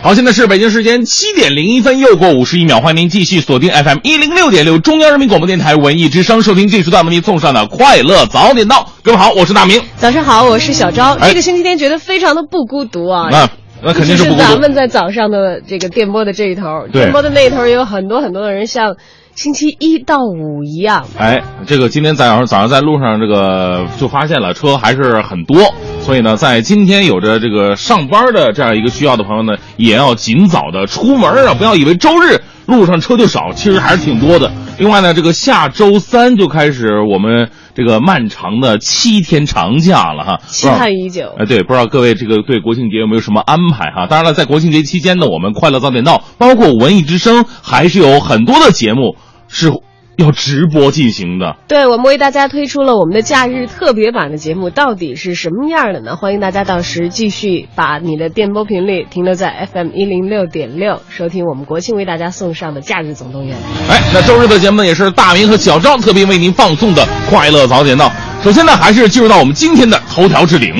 好，现在是北京时间七点零一分，又过五十一秒，欢迎您继续锁定 FM 一零六点六中央人民广播电台文艺之声，收听这时段为您送上的快乐早点到。各位好，我是大明。早上好，我是小昭。哎这个星期天觉得非常的不孤独啊。那那肯定是不孤独。只咱们在早上的这个电波的这一头，对电波的那一头也有很多很多的人，像星期一到五一样。哎，这个今天早上早上在路上这个就发现了车还是很多，所以呢，在今天有着这个上班的这样一个需要的朋友呢，也要尽早的出门啊，不要以为周日路上车就少，其实还是挺多的。另外呢，这个下周三就开始我们这个漫长的七天长假了哈，期盼已久。哎，对，不知道各位这个对国庆节有没有什么安排哈？当然了，在国庆节期间呢，我们快乐早点到，包括文艺之声，还是有很多的节目是要直播进行的。对，我们为大家推出了我们的假日特别版的节目，到底是什么样的呢？欢迎大家到时继续把你的电波频率停留在 FM 一零六点六，收听我们国庆为大家送上的《假日总动员》。哎，那周日的节目呢，也是大明和小张特别为您放送的快乐早点到。首先呢，还是进入到我们今天的头条置顶。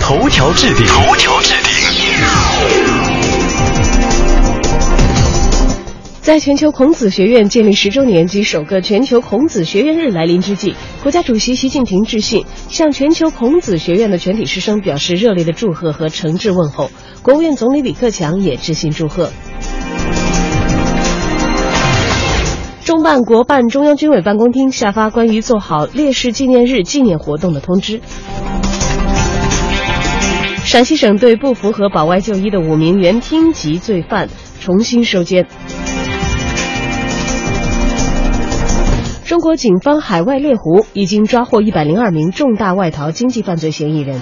头条置顶，头条在全球孔子学院建立十周年及首个全球孔子学院日来临之际，国家主席习近平致信，向全球孔子学院的全体师生表示热烈的祝贺和诚挚问候。国务院总理李克强也致信祝贺。中办国办中央军委办公厅下发关于做好烈士纪念日纪念活动的通知。陕西省对不符合保外就医的五名原厅级罪犯重新收监。国警方海外猎狐已经抓获一百零二名重大外逃经济犯罪嫌疑人。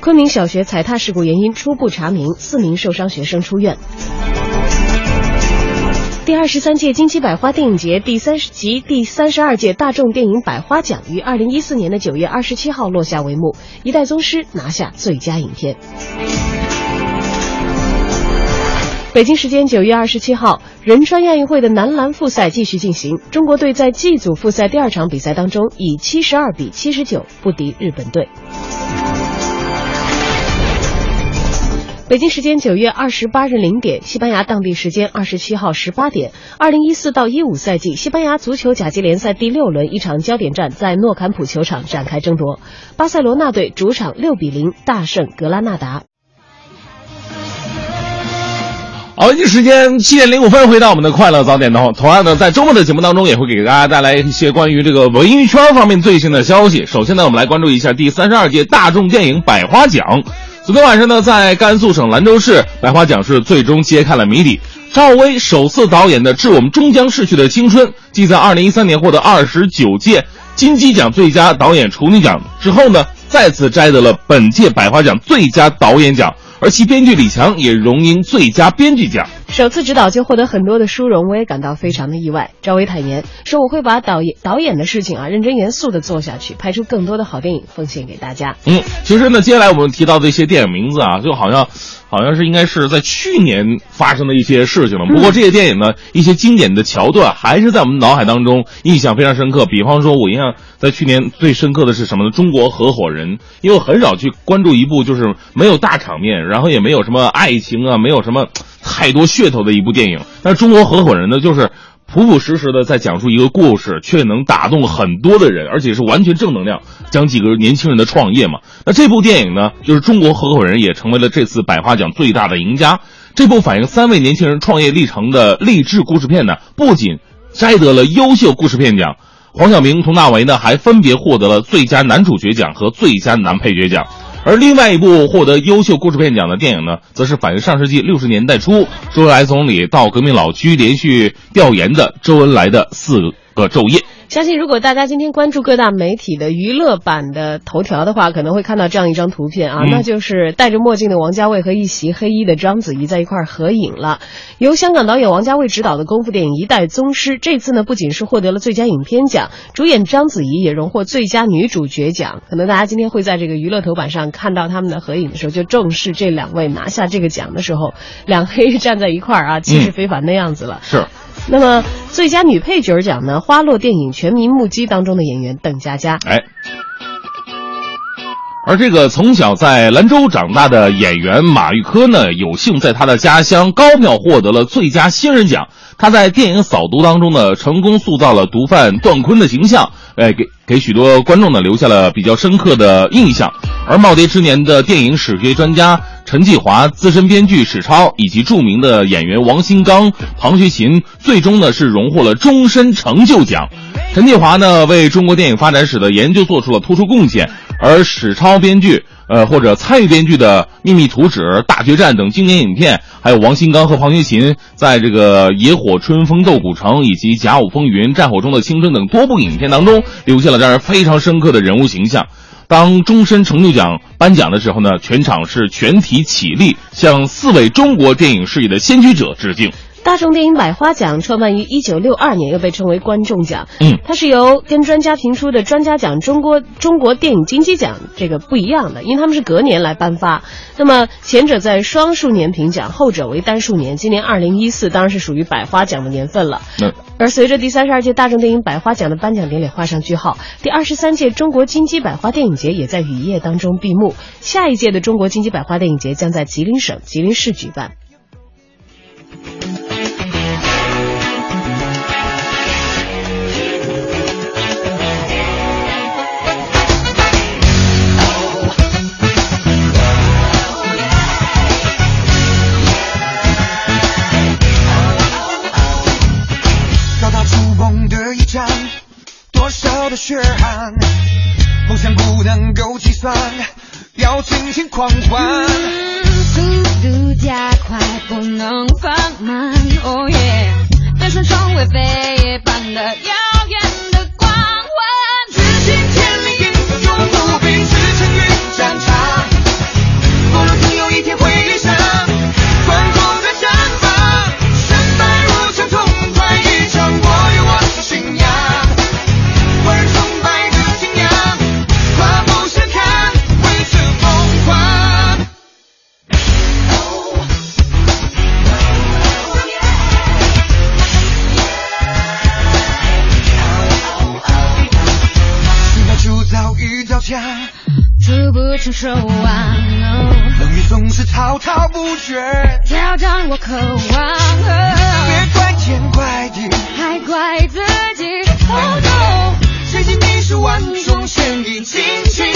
昆明小学踩踏事故原因初步查明，四名受伤学生出院。第二十三届金鸡百花电影节第三十及第三十二届大众电影百花奖于二零一四年的九月二十七号落下帷幕，《一代宗师》拿下最佳影片。北京时间九月二十七号，仁川亚运会的男篮复赛继续进行。中国队在 G 组复赛第二场比赛当中，以七十二比七十九不敌日本队。北京时间九月二十八日零点，西班牙当地时间二十七号十八点，二零一四到一五赛季西班牙足球甲级联赛第六轮一场焦点战在诺坎普球场展开争夺，巴塞罗那队主场六比零大胜格拉纳达。好，北京时间七点零五分，回到我们的快乐早点到。同样呢，在周末的节目当中，也会给大家带来一些关于这个文艺圈方面最新的消息。首先呢，我们来关注一下第三十二届大众电影百花奖。昨天晚上呢，在甘肃省兰州市，百花奖是最终揭开了谜底。赵薇首次导演的《致我们终将逝去的青春》，继在二零一三年获得二十九届金鸡奖最佳导演处女奖之后呢，再次摘得了本届百花奖最佳导演奖。而其编剧李强也荣膺最佳编剧奖。首次执导就获得很多的殊荣，我也感到非常的意外。赵薇坦言说：“我会把导演导演的事情啊认真严肃的做下去，拍出更多的好电影奉献给大家。”嗯，其实呢，接下来我们提到的一些电影名字啊，就好像。好像是应该是在去年发生的一些事情了。不过这些电影呢，一些经典的桥段还是在我们脑海当中印象非常深刻。比方说，我印象在去年最深刻的是什么呢？中国合伙人，因为我很少去关注一部就是没有大场面，然后也没有什么爱情啊，没有什么太多噱头的一部电影。但是中国合伙人呢，就是。朴朴实实的在讲述一个故事，却能打动很多的人，而且是完全正能量，讲几个年轻人的创业嘛。那这部电影呢，就是《中国合伙人》也成为了这次百花奖最大的赢家。这部反映三位年轻人创业历程的励志故事片呢，不仅摘得了优秀故事片奖，黄晓明、佟大为呢还分别获得了最佳男主角奖和最佳男配角奖。而另外一部获得优秀故事片奖的电影呢，则是反映上世纪六十年代初周恩来总理到革命老区连续调研的周恩来的四个昼夜。相信如果大家今天关注各大媒体的娱乐版的头条的话，可能会看到这样一张图片啊，嗯那就是戴着墨镜的王家卫和一袭黑衣的章子怡在一块儿合影了。由香港导演王家卫执导的功夫电影《一代宗师》，这次呢不仅是获得了最佳影片奖，主演章子怡也荣获最佳女主角奖。可能大家今天会在这个娱乐头版上看到他们的合影的时候，就正是这两位拿下这个奖的时候，两黑人站在一块儿啊，气势非凡的样子了。是。那么最佳女配角奖呢？花落电影《全民目击》当中的演员邓家佳。哎，而这个从小在兰州长大的演员马玉科呢，有幸在他的家乡高庙获得了最佳新人奖。他在电影《扫毒》当中呢，成功塑造了毒贩段坤的形象，哎，给给许多观众呢留下了比较深刻的印象。而耄耋之年的电影史学专家陈继华、资深编剧史超以及著名的演员王新刚、庞学勤，最终呢是荣获了终身成就奖。陈继华呢为中国电影发展史的研究做出了突出贡献，而史超编剧。呃，或者参与编剧的《秘密图纸》《大决战》等经典影片，还有王新刚和庞学勤在这个《野火春风斗古城》以及《甲午风云》《战火中的青春》等多部影片当中，留下了让人非常深刻的人物形象。当终身成就奖颁奖的时候呢，全场是全体起立，向四位中国电影事业的先驱者致敬。大众电影百花奖创办于一九六二年，又被称为观众奖。嗯，它是由跟专家评出的专家奖、中国中国电影金鸡奖这个不一样的，因为他们是隔年来颁发。那么前者在双数年评奖，后者为单数年。今年二零一四当然是属于百花奖的年份了。嗯，而随着第三十二届大众电影百花奖的颁奖典礼画上句号，第二十三届中国金鸡百花电影节也在雨夜当中闭幕。下一届的中国金鸡百花电影节将在吉林省吉林市举办。血汗，梦想不能够计算，要尽情狂欢。速度加快，不能放慢。Oh yeah，人生成为飞一般的触不成手啊，冷雨总是滔滔不绝。挑战我渴望，别怪天怪地，还怪自己。Oh no，谁信你是万众献艺，尽情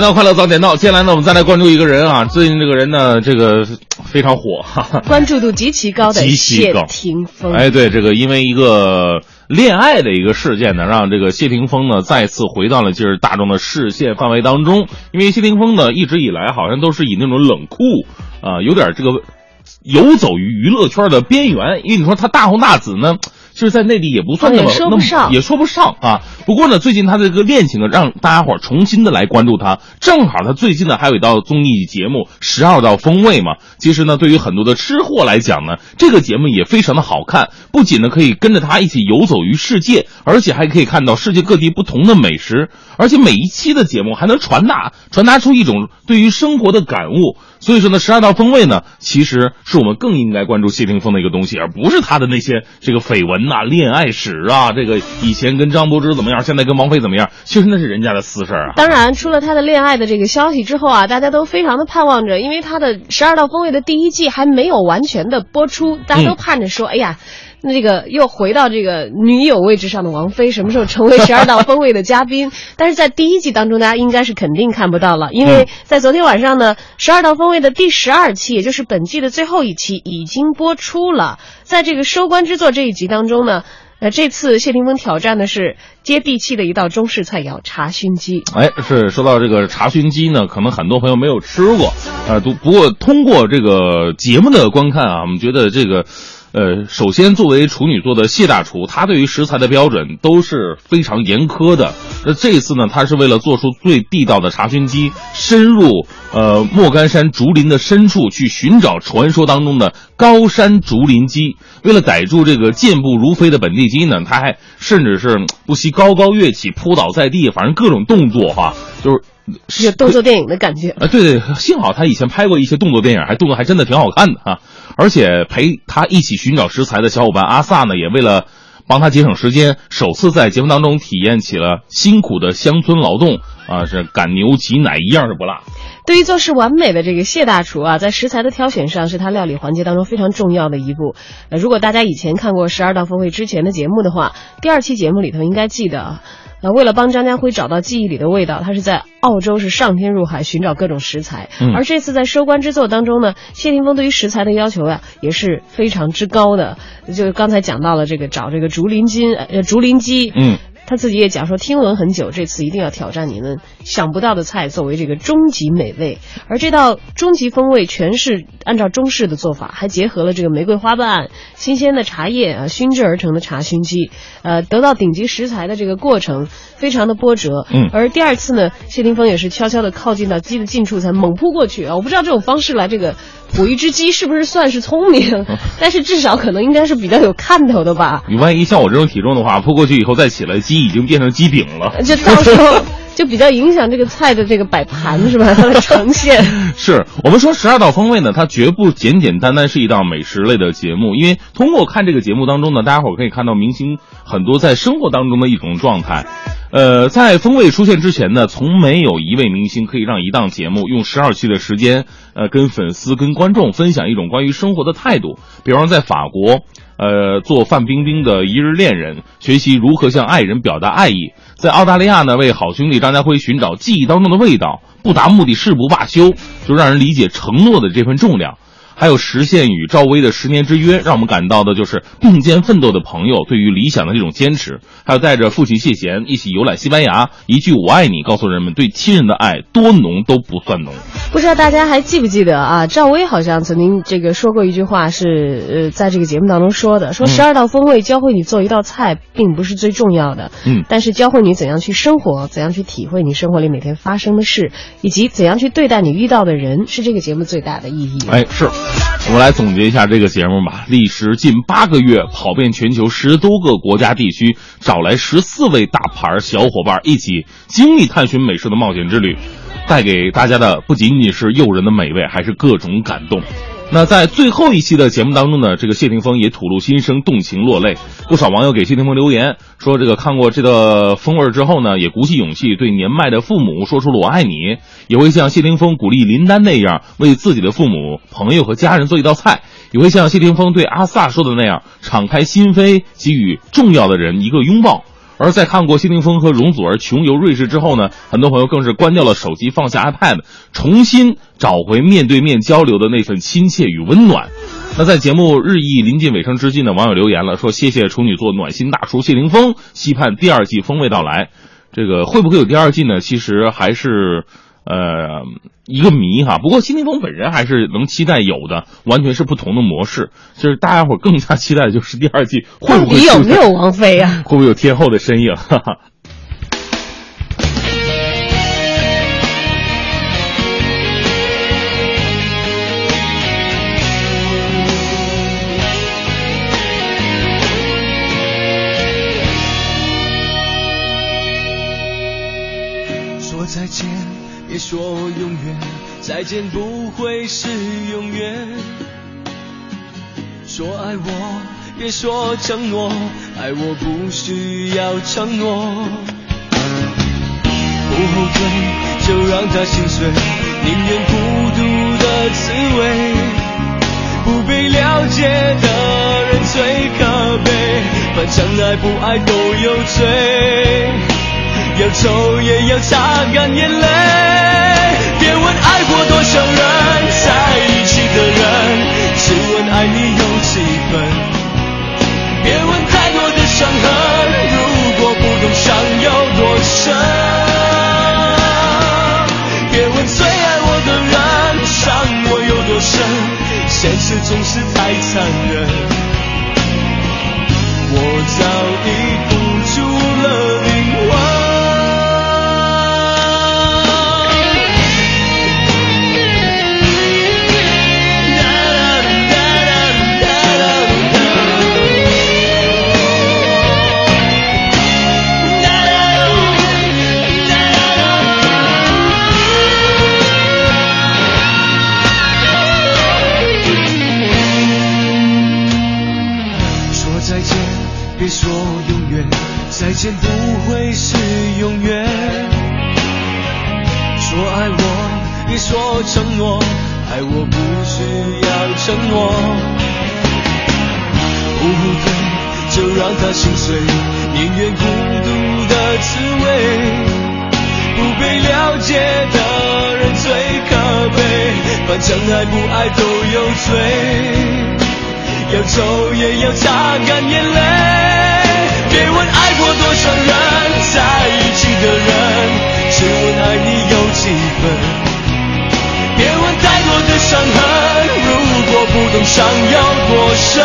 回到快乐早点到，接下来呢，我们再来关注一个人啊，最近这个人呢，这个非常火，哈哈。关注度极其高的极其高谢霆锋，哎，对，这个因为一个恋爱的一个事件呢，让这个谢霆锋呢再次回到了就是大众的视线范围当中。因为谢霆锋呢一直以来好像都是以那种冷酷啊、有点这个游走于娱乐圈的边缘。因为你说他大红大紫呢，其是在内地也不算那么哦也说不那么上也说不上啊。不过呢，最近他的这个恋情啊，让大家伙儿重新的来关注他。正好他最近呢还有一道综艺节目《十二道风味》嘛。其实呢，对于很多的吃货来讲呢，这个节目也非常的好看。不仅呢可以跟着他一起游走于世界，而且还可以看到世界各地不同的美食，而且每一期的节目还能传达传达出一种对于生活的感悟。所以说呢，十二道风味呢，其实是我们更应该关注谢霆锋的一个东西，而不是他的那些这个绯闻呐、恋爱史啊，这个以前跟张柏芝怎么样，现在跟王菲怎么样，其实那是人家的私事儿啊。当然，出了他的恋爱的这个消息之后啊，大家都非常的盼望着，因为他的《十二道锋味》的第一季还没有完全的播出，大家都盼着说，哎呀。那这个又回到这个女友位置上的王菲，什么时候成为十二道锋味的嘉宾？但是在第一季当中，大家应该是肯定看不到了，因为在昨天晚上呢，十二道锋味的第十二期，也就是本季的最后一期已经播出了。在这个收官之作这一集当中呢，那，这次谢霆锋挑战的是接地气的一道中式菜肴——茶熏鸡。哎，是说到这个茶熏鸡呢，可能很多朋友没有吃过，呃，不不过通过这个节目的观看啊，我们觉得这个。呃，首先作为处女座的谢大厨，他对于食材的标准都是非常严苛的。那这一次呢，他是为了做出最地道的查询机，深入呃莫干山竹林的深处去寻找传说当中的高山竹林鸡。为了逮住这个健步如飞的本地鸡呢，他还甚至是不惜高高跃起，扑倒在地，反正各种动作哈，就是有动作电影的感觉。啊，对对，幸好他以前拍过一些动作电影，还动作还真的挺好看的哈。而且陪他一起寻找食材的小伙伴阿萨呢，也为了帮他节省时间，首次在节目当中体验起了辛苦的乡村劳动啊，是赶牛挤奶一样是不落。对于做事完美的这个谢大厨啊，在食材的挑选上是他料理环节当中非常重要的一步。呃，如果大家以前看过《十二道风味》之前的节目的话，第二期节目里头应该记得。呃，为了帮张家辉找到记忆里的味道，他是在澳洲是上天入海寻找各种食材。嗯而这次在收官之作当中呢，谢霆锋对于食材的要求呀、也是非常之高的。就刚才讲到了这个找这个竹林金，呃，竹林鸡，嗯。他自己也讲说，听闻很久，这次一定要挑战你们想不到的菜，作为这个终极美味。而这道终极风味全是按照中式的做法，还结合了这个玫瑰花瓣、新鲜的茶叶啊熏制而成的茶熏鸡，呃，得到顶级食材的这个过程非常的波折。嗯而第二次呢，谢霆锋也是悄悄的靠近到鸡的近处才猛扑过去啊！我不知道这种方式来这个捕一只鸡是不是算是聪明，但是至少可能应该是比较有看头的吧。你万一像我这种体重的话，扑过去以后再起来，鸡已经变成鸡饼了。就到时候就比较影响这个菜的这个摆盘是吧？它 的呈现。是我们说十二道风味呢，它绝不简简单单是一道美食类的节目，因为通过看这个节目当中呢，大家伙儿可以看到明星很多在生活当中的一种状态。呃，在风味出现之前呢，从没有一位明星可以让一档节目用十二期的时间，呃，跟粉丝、跟观众分享一种关于生活的态度。比方说，在法国，呃，做范冰冰的一日恋人，学习如何向爱人表达爱意；在澳大利亚呢，为好兄弟张家辉寻找记忆当中的味道，不达目的誓不罢休，就让人理解承诺的这份重量。还有实现与赵薇的十年之约，让我们感到的就是并肩奋斗的朋友对于理想的这种坚持。还有带着父亲谢贤一起游览西班牙，一句“我爱你”告诉人们对亲人的爱多浓都不算浓。不知道大家还记不记得啊？赵薇好像曾经这个说过一句话是，呃，在这个节目当中说的，说十二道风味教会你做一道菜并不是最重要的，嗯但是教会你怎样去生活，怎样去体会你生活里每天发生的事，以及怎样去对待你遇到的人，是这个节目最大的意义。哎，是，我们来总结一下这个节目吧。历时近八个月，跑遍全球十多个国家地区，找来十四位大牌小伙伴一起经历探寻美食的冒险之旅，带给大家的不仅仅是诱人的美味，还是各种感动。那在最后一期的节目当中呢，这个谢霆锋也吐露心声，动情落泪。不少网友给谢霆锋留言说，这个看过这个风味之后呢，也鼓起勇气对年迈的父母说出了“我爱你”，也会像谢霆锋鼓励林丹那样，为自己的父母、朋友和家人做一道菜，也会像谢霆锋对阿萨说的那样，敞开心扉，给予重要的人一个拥抱。而在看过谢霆锋和容祖儿穷游瑞士之后呢，很多朋友更是关掉了手机，放下 iPad，重新找回面对面交流的那份亲切与温暖。那在节目日益临近尾声之际呢，网友留言了说：“谢谢处女座暖心大叔谢霆锋，期盼第二季风味到来。”这个会不会有第二季呢？其实还是。呃一个谜哈。不过新霆锋本人还是能期待有的，完全是不同的模式。就是大家伙儿更加期待的就是第二季会不会底有没有王菲啊？会不会有天后的身影？哈哈。别说永远，再见不会是永远。说爱我，别说承诺，爱我不需要承诺。不后退，就让它心碎，宁愿孤独的滋味。不被了解的人最可悲，反正爱不爱都有罪。要走也要擦干眼泪。别问爱过多少人，在一起的人，只问爱你有几分。别问太多的伤痕，如果不懂伤有多深。别问最爱我的人，伤我有多深，现实总是太残忍。说永远，再见不会是永远。说爱我，别说承诺，爱我不需要承诺。不后退，就让它心碎，宁愿孤独的滋味。不被了解的人最可悲，反正爱不爱都有罪。要走也要擦干眼泪。别问爱过多少人，在一起的人，只问爱你有几分。别问太多的伤痕，如果不懂伤有多深。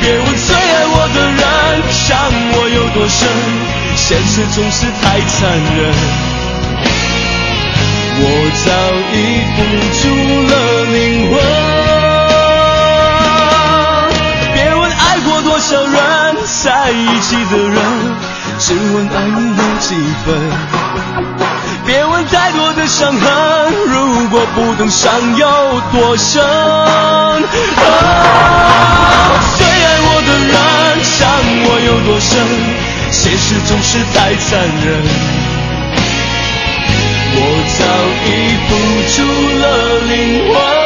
别问最爱我的人，伤我有多深，现实总是太残忍。我早已付出了灵魂。在一起的人，只问爱你有几分。别问太多的伤痕，如果不懂伤有多深。啊，最爱我的人，伤我有多深，现实总是太残忍。我早已付出了灵魂。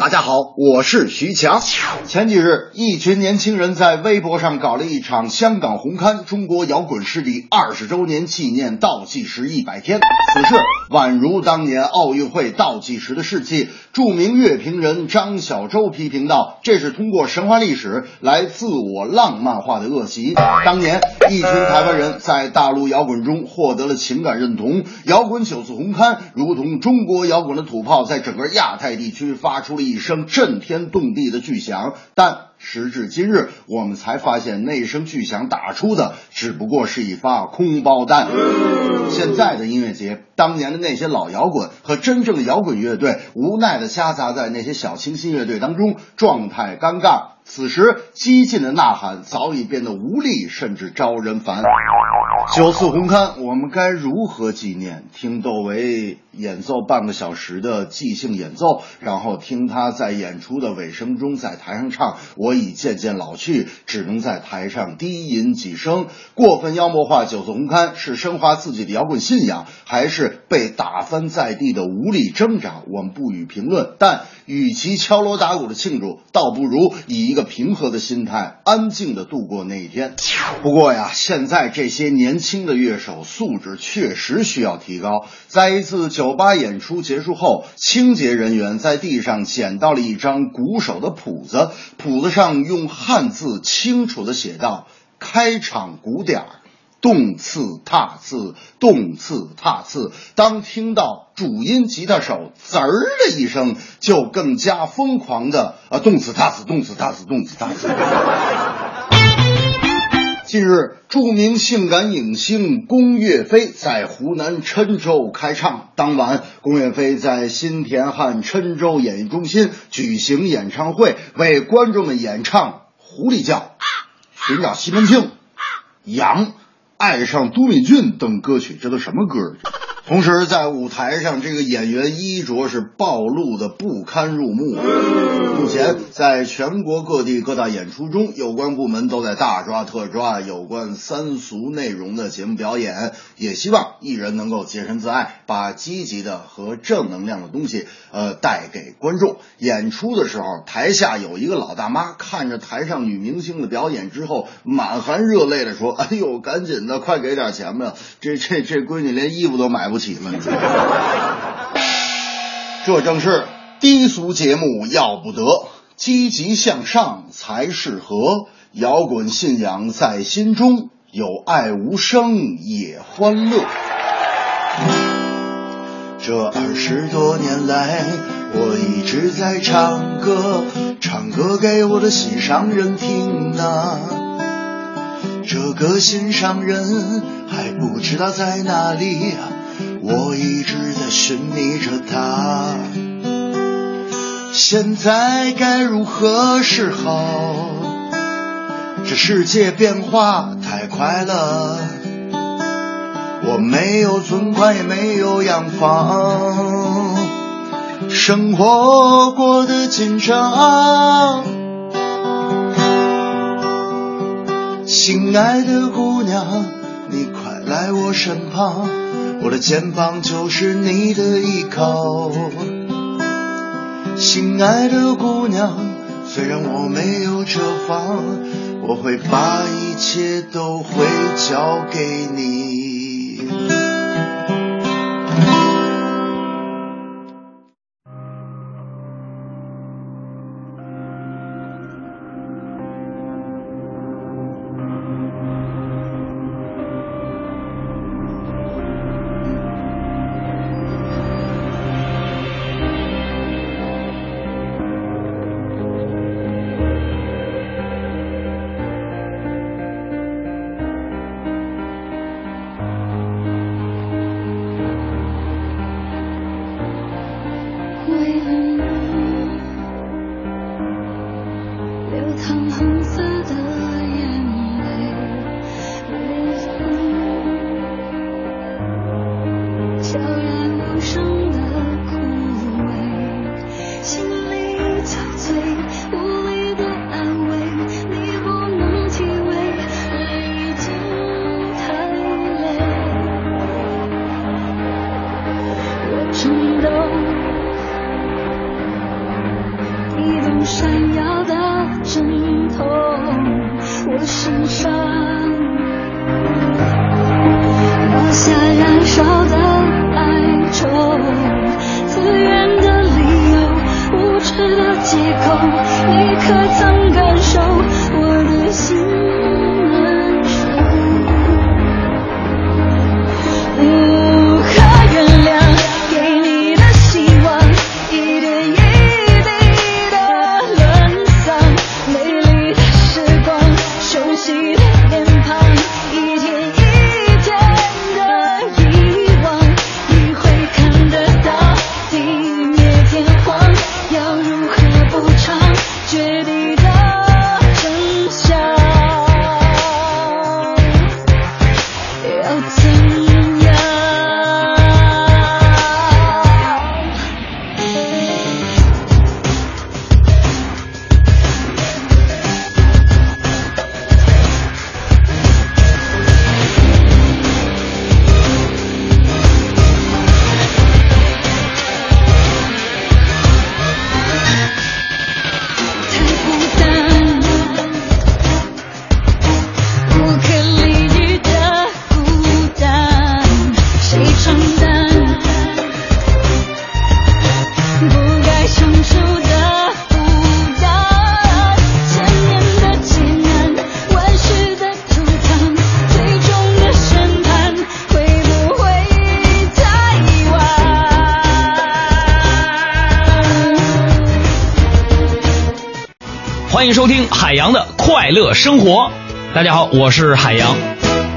大家好，我是徐强。前几日，一群年轻人在微博上搞了一场香港红磡中国摇滚势力二十周年纪念倒计时一百天。此事宛如当年奥运会倒计时的事迹。著名乐评人张小舟批评道：“这是通过神话历史来自我浪漫化的恶习。”当年，一群台湾人在大陆摇滚中获得了情感认同，摇滚九次红磡如同中国摇滚的土炮，在整个亚太地区发出了一声震天动地的巨响。但时至今日，我们才发现那声巨响打出的只不过是一发空包弹。现在的音乐节，当年的那些老摇滚和真正摇滚乐队，无奈的夹杂在那些小清新乐队当中，状态尴尬。此时，激进的呐喊早已变得无力，甚至招人烦。九次红勘，我们该如何纪念？听窦唯演奏半个小时的即兴演奏，然后听他在演出的尾声中在台上唱：“我已渐渐老去，只能在台上低吟几声。”过分妖魔化九次红勘，是升华自己的摇滚信仰，还是被打翻在地的无力挣扎？我们不予评论。但与其敲锣打鼓的庆祝，倒不如以一个平和的心态，安静的度过那一天。不过呀，现在这些年轻的乐手素质确实需要提高。在一次酒吧演出结束后，清洁人员在地上捡到了一张鼓手的谱子，谱子上用汉字清楚的写道：“开场鼓点儿。”动次踏次，动次踏次。当听到主音吉他手“滋儿”的一声，就更加疯狂的啊，动次踏次，动次踏次，动次踏次。近日，著名性感影星龚岳飞在湖南郴州开唱。当晚，龚岳飞在新田汉郴州演艺中心举行演唱会，为观众们演唱《狐狸叫》《寻找西门庆》《羊》。爱上都敏俊等歌曲，这都什么歌？同时，在舞台上，这个演员衣着是暴露的不堪入目。目前，在全国各地各大演出中，有关部门都在大抓特抓有关三俗内容的节目表演，也希望艺人能够洁身自爱，把积极的和正能量的东西，呃，带给观众。演出的时候，台下有一个老大妈看着台上女明星的表演之后，满含热泪的说：“哎呦，赶紧的，快给点钱吧！这这这闺女连衣服都买不起了。” 这正是低俗节目要不得，积极向上才是和。摇滚信仰在心中，有爱无声也欢乐。这二十多年来，我一直在唱歌，唱歌给我的心上人听啊。这个心上人还不知道在哪里，我一直在寻觅着他。现在该如何是好？这世界变化太快了，我没有存款，也没有洋房，生活过得紧张。心爱的姑娘，你快来我身旁，我的肩膀就是你的依靠。心爱的姑娘，虽然我没有车房，我会把一切都会交给你。海洋的快乐生活。大家好，我是海洋。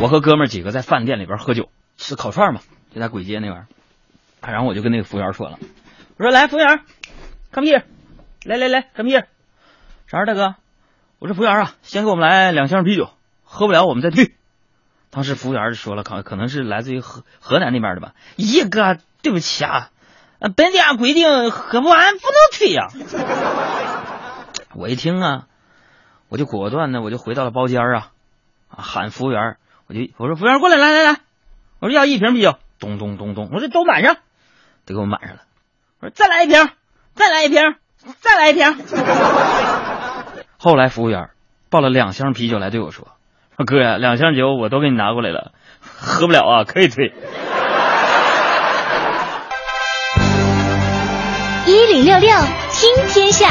我和哥们几个在饭店里边喝酒，吃烤串嘛，就在簋街那边儿。然后我就跟那个服务员说了，我说来，服务员，come here，来来来，come here，啥事大哥？我说服务员啊，先给我们来两箱啤酒，喝不了我们再退。当时服务员就说了，可可能是来自于河河南那边的吧。一哥，对不起啊，本店规定喝不完不能退呀、我一听啊，我就果断的我就回到了包间儿啊，啊喊服务员，我就我说服务员过来，来来来，我说要一瓶啤酒，咚咚咚咚，我说都满上，得给我满上了。我说再来一瓶，再来一瓶，再来一瓶。后来服务员抱了两箱啤酒来对我说：“说哥呀，两箱酒我都给你拿过来了，喝不了啊，可以退。”一零六六听天下，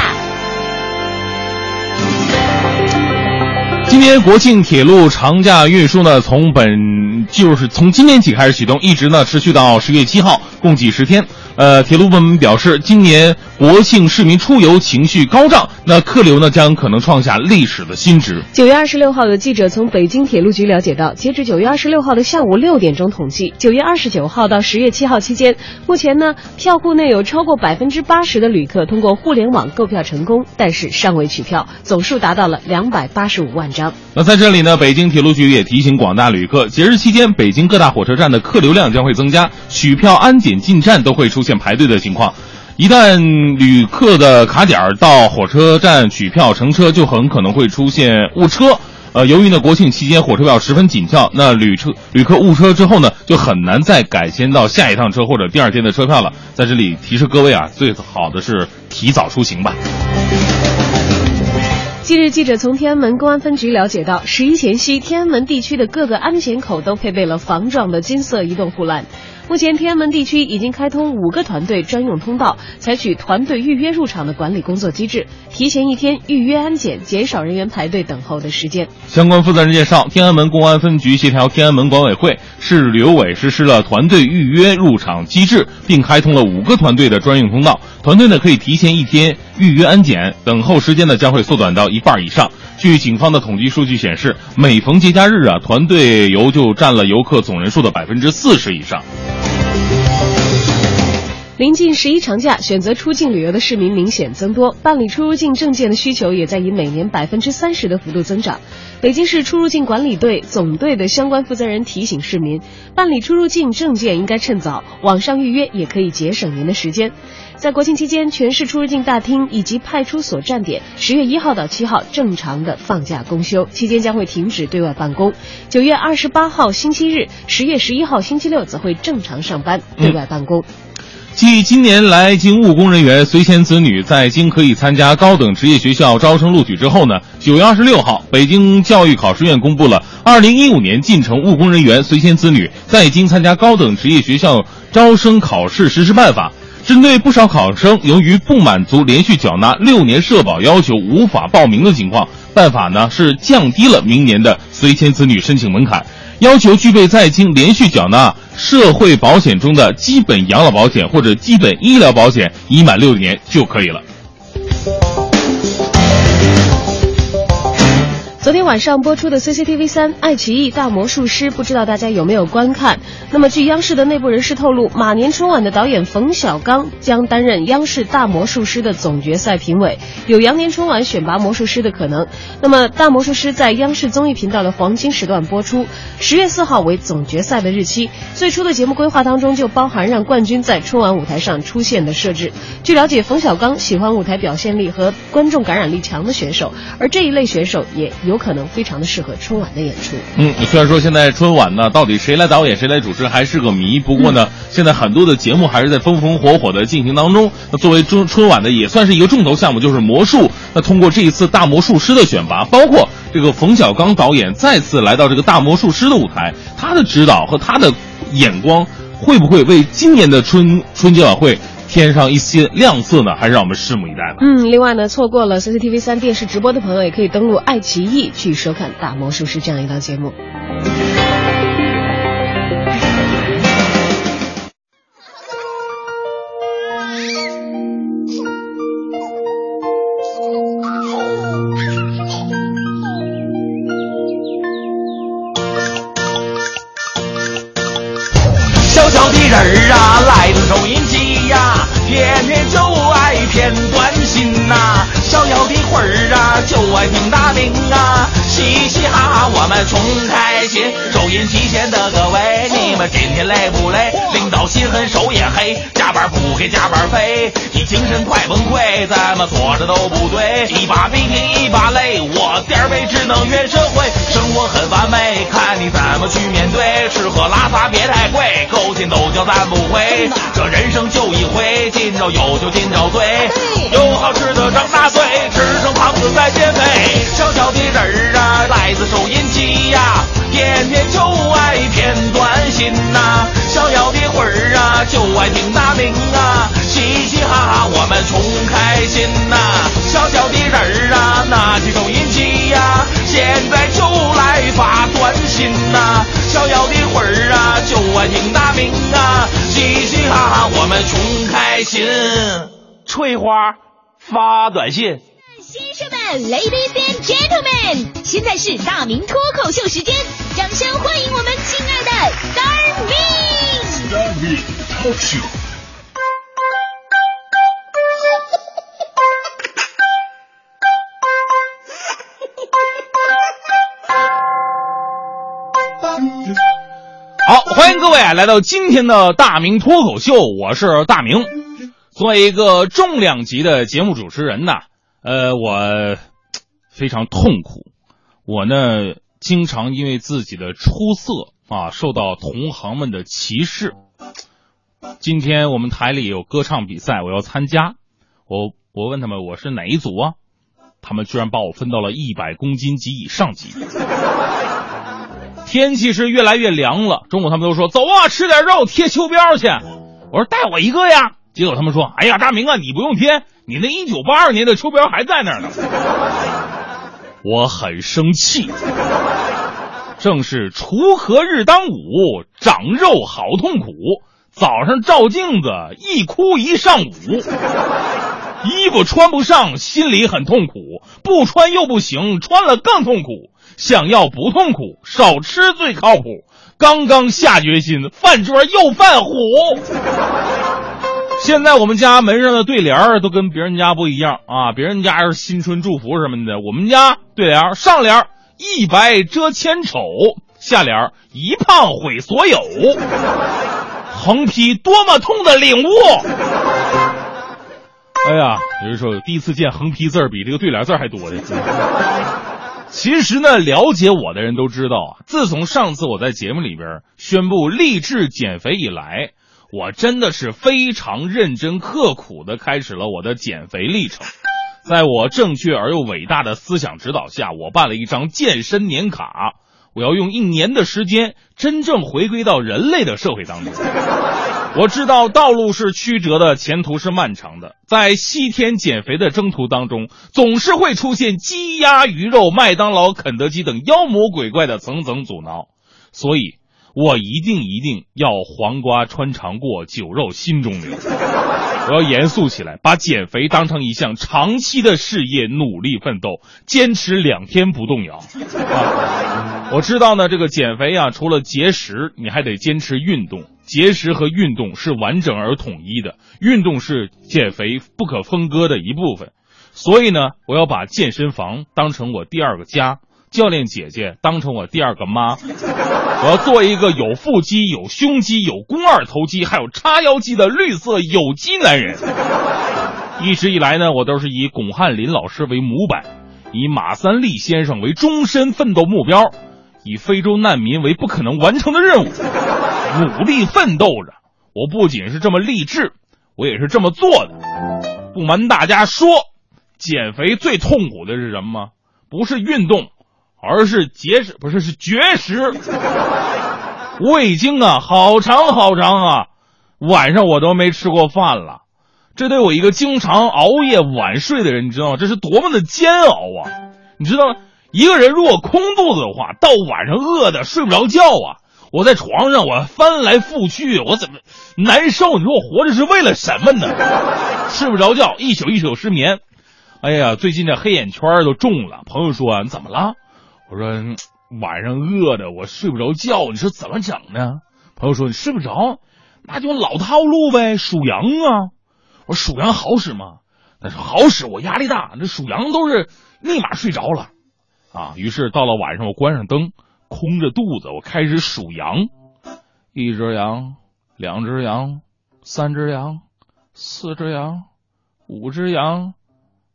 今年国庆铁路长假运输呢，从本就是从今天起开始启动，一直呢持续到十月七号，共计十天。呃，铁路部门表示，今年国庆市民出游情绪高涨，那客流呢将可能创下历史的新值。九月二十六号，有记者从北京铁路局了解到，截至九月二十六号的下午六点钟统计，九月二十九号到十月七号期间，目前呢，票库内有超过百分之八十的旅客通过互联网购票成功，但是尚未取票，总数达到了两百八十五万张。那在这里呢，北京铁路局也提醒广大旅客，节日期间北京各大火车站的客流量将会增加，取票、安检、进站都会出现排队的情况。一旦旅客的卡点儿到火车站取票乘车，就很可能会出现误车。呃，由于呢国庆期间火车票十分紧俏，那旅车旅客误车之后呢，就很难再改签到下一趟车或者第二天的车票了。在这里提示各位啊，最好的是提早出行吧。近日，记者从天安门公安分局了解到，十一前夕，天安门地区的各个安检口都配备了防撞的金色移动护栏。目前，天安门地区已经开通五个团队专用通道，采取团队预约入场的管理工作机制，提前一天预约安检，减少人员排队等候的时间。相关负责人介绍，天安门公安分局协调天安门管委会、市旅游委实施了团队预约入场机制，并开通了五个团队的专用通道。团队呢可以提前一天预约安检，等候时间呢将会缩短到一半以上。据警方的统计数据显示，每逢节假日啊，团队游就占了游客总人数的百分之四十以上。临近十一长假，选择出境旅游的市民明显增多，办理出入境证件的需求也在以每年百分之三十的幅度增长。北京市出入境管理队总队的相关负责人提醒市民，办理出入境证件应该趁早，网上预约也可以节省您的时间。在国庆期间，全市出入境大厅以及派出所站点，十月一号到七号正常的放假公休，期间将会停止对外办公。九月二十八号星期日，十月十一号星期六则会正常上班，对外办公。继今年来京务工人员随迁子女在京可以参加高等职业学校招生录取之后呢，九月二十六号，北京教育考试院公布了二零一五年进城务工人员随迁子女在京参加高等职业学校招生考试实施办法。针对不少考生由于不满足连续缴纳六年社保要求无法报名的情况，办法呢是降低了明年的随迁子女申请门槛。要求具备在京连续缴纳社会保险中的基本养老保险或者基本医疗保险已满六年就可以了。昨天晚上播出的 CCTV 三《爱奇艺大魔术师》，不知道大家有没有观看？那么，据央视的内部人士透露，马年春晚的导演冯小刚将担任央视大魔术师的总决赛评委，有羊年春晚选拔魔术师的可能。那么，大魔术师在央视综艺频道的黄金时段播出，十月四号为总决赛的日期。最初的节目规划当中就包含让冠军在春晚舞台上出现的设置。据了解，冯小刚喜欢舞台表现力和观众感染力强的选手，而这一类选手也有可能非常的适合春晚的演出。嗯，虽然说现在春晚呢，到底谁来导演谁来主持还是个谜，不过呢，现在很多的节目还是在风风火火的进行当中。那作为春春晚的也算是一个重头项目，就是魔术。那通过这一次大魔术师的选拔，包括这个冯小刚导演再次来到这个大魔术师的舞台，他的指导和他的眼光会不会为今年的春春节晚会添上一些亮色呢？还是让我们拭目以待吧。嗯，另外呢，错过了 CCTV 三电视直播的朋友，也可以登录爱奇艺去收看《大魔术师》这样一档节目。小小的人儿啊，来自抖音我们穷开心。收音机前的各位，你们今天累不累？领导心狠手也黑，加班不给加班费，你精神快崩溃，怎么做着都不对。一把鼻涕一把泪，我点儿背只能怨社会，生活很完美，看你怎么去面对。吃喝拉撒别太贵，勾心斗角咱不会。这人生就一回，今朝有酒今朝醉，有好吃的张大嘴，吃成胖子再减肥。小小的人儿啊，来自收音机呀，天天就爱片段新呐、小小的魂儿啊，就爱听大名啊，嘻嘻哈哈我们穷开心呐、小小的人儿啊，拿起收音机呀，现在就来发短信呐、逍遥的魂儿啊，就爱听大名啊，嘻嘻哈哈我们穷开心。翠花发短信。先生们，Ladies and Gentlemen，现在是大明脱口秀时间，掌声欢迎我们亲爱的 Star Me。好，欢迎各位啊，来到今天的大明脱口秀，我是大明。作为一个重量级的节目主持人呐，呃，我非常痛苦。我呢，经常因为自己的出色啊，受到同行们的歧视。今天我们台里有歌唱比赛，我要参加。我我问他们我是哪一组啊？他们居然把我分到了一百公斤及以上级。天气是越来越凉了，中午他们都说走啊，吃点肉贴秋膘去。我说带我一个呀，结果他们说，哎呀，大明啊，你不用贴，你那一九八二年的秋膘还在那儿呢。我很生气，正是锄禾日当午，长肉好痛苦。早上照镜子，一哭一上午。衣服穿不上，心里很痛苦；不穿又不行，穿了更痛苦。想要不痛苦，少吃最靠谱。刚刚下决心，饭桌又犯虎。现在我们家门上的对联都跟别人家不一样啊，别人家是新春祝福什么的，我们家对联上联一白遮千丑，下联一胖毁所有。横批多么痛的领悟！哎呀，有人说第一次见横批字儿比这个对联字还多的。其实呢，了解我的人都知道啊，自从上次我在节目里边宣布励志减肥以来，我真的是非常认真刻苦的开始了我的减肥历程。在我正确而又伟大的思想指导下，我办了一张健身年卡，我要用一年的时间真正回归到人类的社会当中。我知道道路是曲折的，前途是漫长的。在西天减肥的征途当中，总是会出现鸡鸭鱼肉、麦当劳、肯德基等妖魔鬼怪的层层阻挠。所以，我一定一定要黄瓜穿肠过，酒肉心中留。我要严肃起来，把减肥当成一项长期的事业，努力奋斗，坚持两天不动摇。啊，我知道呢，这个减肥啊，除了节食，你还得坚持运动。节食和运动是完整而统一的，运动是减肥不可分割的一部分。所以呢，我要把健身房当成我第二个家。教练姐姐当成我第二个妈，我要做一个有腹肌、有胸肌、有肱二头肌，还有叉腰肌的绿色有机男人。一直以来呢，我都是以巩汉林老师为模板，以马三立先生为终身奋斗目标，以非洲难民为不可能完成的任务，努力奋斗着。我不仅是这么励志，我也是这么做的。不瞒大家说，减肥最痛苦的是什么？不是运动。而是节食，不是是绝食。我已经啊，好长好长啊，晚上我都没吃过饭了。这对我一个经常熬夜晚睡的人，你知道吗？这是多么的煎熬啊！你知道吗，一个人如果空肚子的话，到晚上饿的睡不着觉啊。我在床上，我翻来覆去，我怎么难受？你说我活着是为了什么呢？睡不着觉，一宿一宿失眠。哎呀，最近这黑眼圈都重了。朋友说你怎么了？我说晚上饿的我睡不着觉，你说怎么整呢？朋友说你睡不着，那就老套路呗，数羊啊。我说数羊好使吗？他说好使，我压力大，这数羊都是立马睡着了啊。于是到了晚上，我关上灯，空着肚子，我开始数羊：一只羊，两只羊，三只羊，四只羊，五只羊，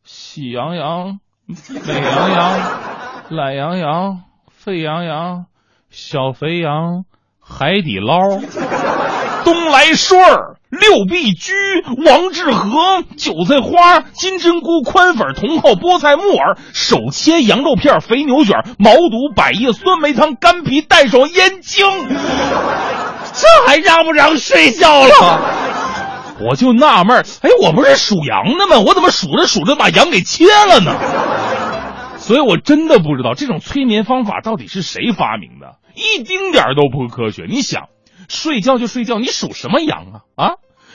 喜羊羊，美羊羊。懒羊羊、沸羊羊、小肥羊、海底捞、东来顺儿、六必居、王致和、韭菜花、金针菇、宽粉、茼蒿、菠菜、木耳、手切羊肉片、肥牛卷、毛肚、百叶、酸梅汤、干皮、蛋爽、燕京，这还让不让睡觉了？我就纳闷哎，我不是属羊的吗？我怎么数着数着把羊给切了呢？所以，我真的不知道这种催眠方法到底是谁发明的，一丁点儿都不科学。你想，睡觉就睡觉，你属什么羊啊？啊，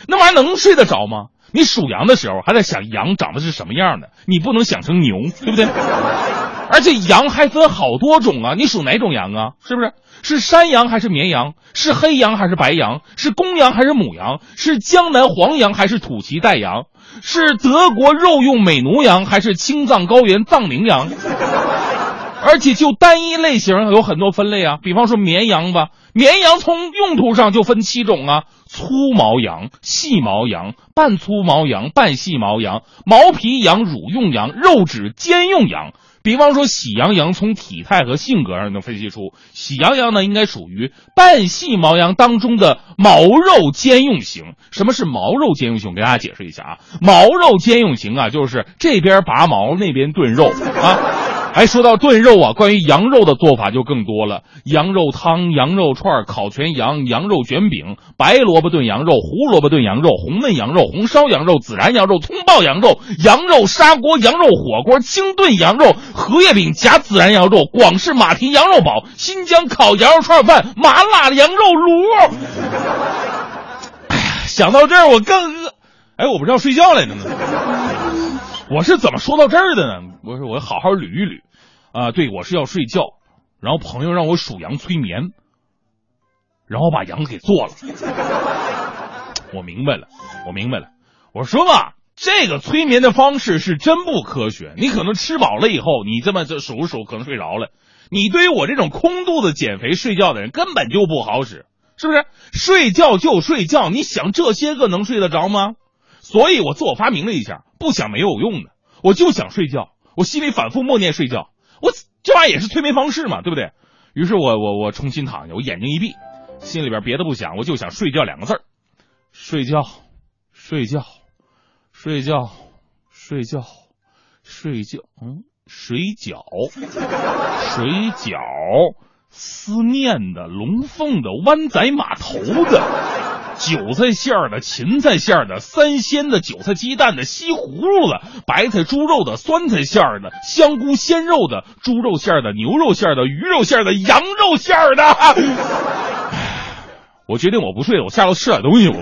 那玩意儿能睡得着吗？你属羊的时候还在想羊长得是什么样的，你不能想成牛，对不对？而且羊还分好多种啊，你属哪种羊啊？是不是？是山羊还是绵羊？是黑羊还是白羊？是公羊还是母羊？是江南黄羊还是土岐带羊？是德国肉用美奴羊还是青藏高原藏羚羊？而且就单一类型有很多分类啊，比方说绵羊吧，绵羊从用途上就分七种啊：粗毛羊、细毛羊、半粗毛羊、半细毛羊、毛皮羊、乳用羊、肉质兼用羊。比方说，喜羊羊从体态和性格上能分析出，喜羊羊呢应该属于半细毛羊当中的毛肉兼用型。什么是毛肉兼用型？给大家解释一下啊，毛肉兼用型啊，就是这边拔毛，那边炖肉啊。还，说到炖肉啊，关于羊肉的做法就更多了：羊肉汤、羊肉串、烤全羊、羊肉卷饼、白萝卜炖羊肉、胡萝卜炖羊肉、红焖羊肉、红烧羊肉、孜然羊肉、葱爆羊肉、羊肉砂锅、羊肉火锅、清炖羊肉、荷叶饼夹孜然羊肉、广式马蹄羊肉煲、新疆烤羊肉串饭、麻辣羊肉卤。哎呀，想到这儿我更饿。哎，我不是要睡觉来着吗？我是怎么说到这儿的呢？我说我好好捋一捋，啊，对我是要睡觉，然后朋友让我数羊催眠，然后把羊给做了。我明白了，我明白了。我说吧，这个催眠的方式是真不科学。你可能吃饱了以后，你这么就数数，可能睡着了。你对于我这种空肚子减肥睡觉的人，根本就不好使，是不是？睡觉就睡觉，你想这些个能睡得着吗？所以我自我发明了一下，不想没有用的，我就想睡觉，我心里反复默念睡觉，我这玩意儿也是催眠方式嘛，对不对？于是我我我重新躺下，我眼睛一闭，心里边别的不想，我就想睡觉两个字儿，睡觉，睡觉，睡觉，睡觉，睡觉，嗯，水饺，水饺，思念的，龙凤的，湾仔码头的。韭菜馅儿的、芹菜馅儿的、三鲜的、韭菜鸡蛋的、西葫芦的、白菜猪肉的、酸菜馅儿的、香菇鲜肉的、猪肉馅儿的、牛肉馅儿的、鱼肉馅儿的、羊肉馅儿的。我决定我不睡了，我下楼吃点东西。我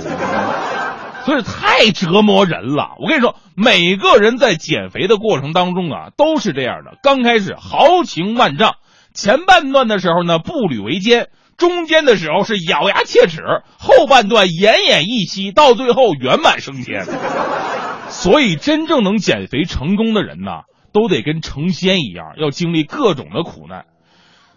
所以太折磨人了。我跟你说，每个人在减肥的过程当中啊，都是这样的。刚开始豪情万丈，前半段的时候呢，步履维艰。中间的时候是咬牙切齿，后半段奄奄一息，到最后圆满升天。所以，真正能减肥成功的人呐，都得跟成仙一样，要经历各种的苦难。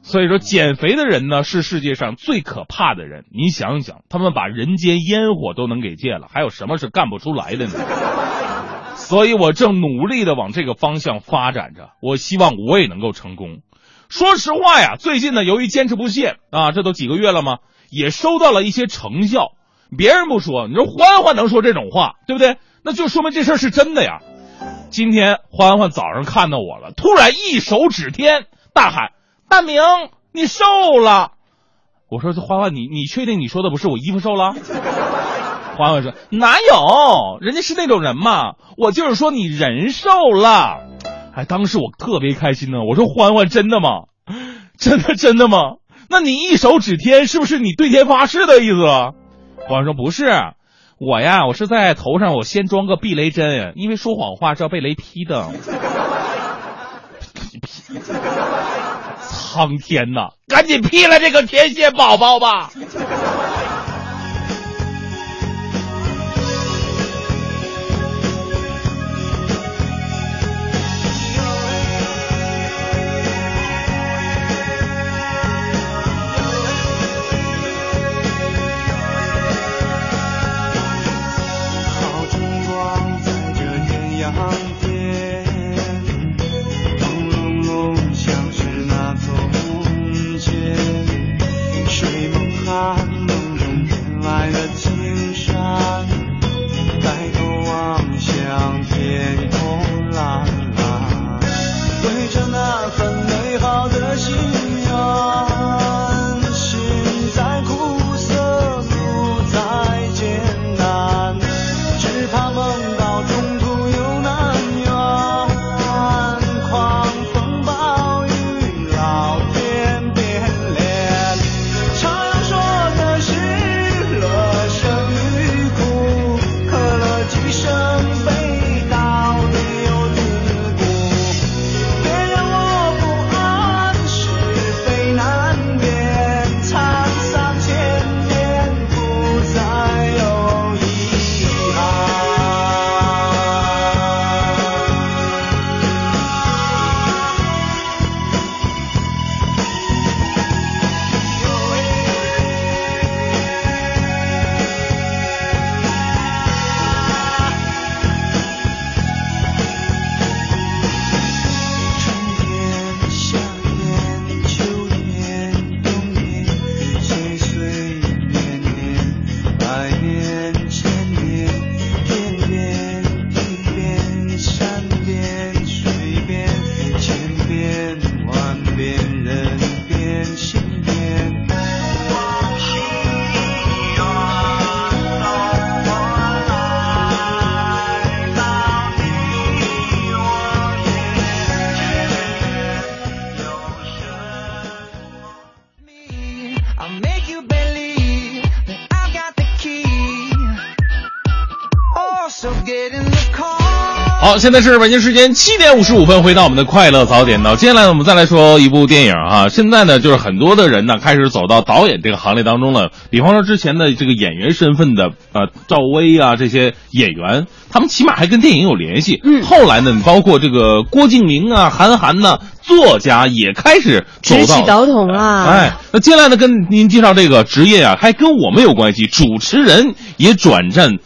所以说，减肥的人呢，是世界上最可怕的人。你想想，他们把人间烟火都能给戒了，还有什么是干不出来的呢？所以我正努力的往这个方向发展着，我希望我也能够成功。说实话呀，最近呢，由于坚持不懈啊，这都几个月了吗？也收到了一些成效。别人不说，你说欢欢能说这种话，对不对？那就说明这事儿是真的呀。今天欢欢早上看到我了，突然一手指天，大喊：“大明，你瘦了！”我说：“欢欢，你你确定你说的不是我衣服瘦了？” 欢欢说：“哪有？人家是那种人嘛。我就是说你人瘦了。”哎，当时我特别开心呢。我说：“欢欢，真的吗？真的真的吗？那你一手指天，是不是你对天发誓的意思？”欢欢说：“不是，我呀，我是在头上我先装个避雷针，因为说谎话是要被雷劈的。”苍天呐，赶紧劈了这个天线宝宝吧！现在是北京时间七点五十五分，回到我们的快乐早点到。接下来呢，我们再来说一部电影啊。现在呢，就是很多的人呢开始走到导演这个行列当中了。比方说之前的这个演员身份的呃赵薇啊这些演员，他们起码还跟电影有联系。嗯，后来呢，包括这个郭敬明啊、韩寒呐、作家也开始走起倒桶啦！哎，那接下来呢，跟您介绍这个职业啊，还跟我们有关系。主持人也转战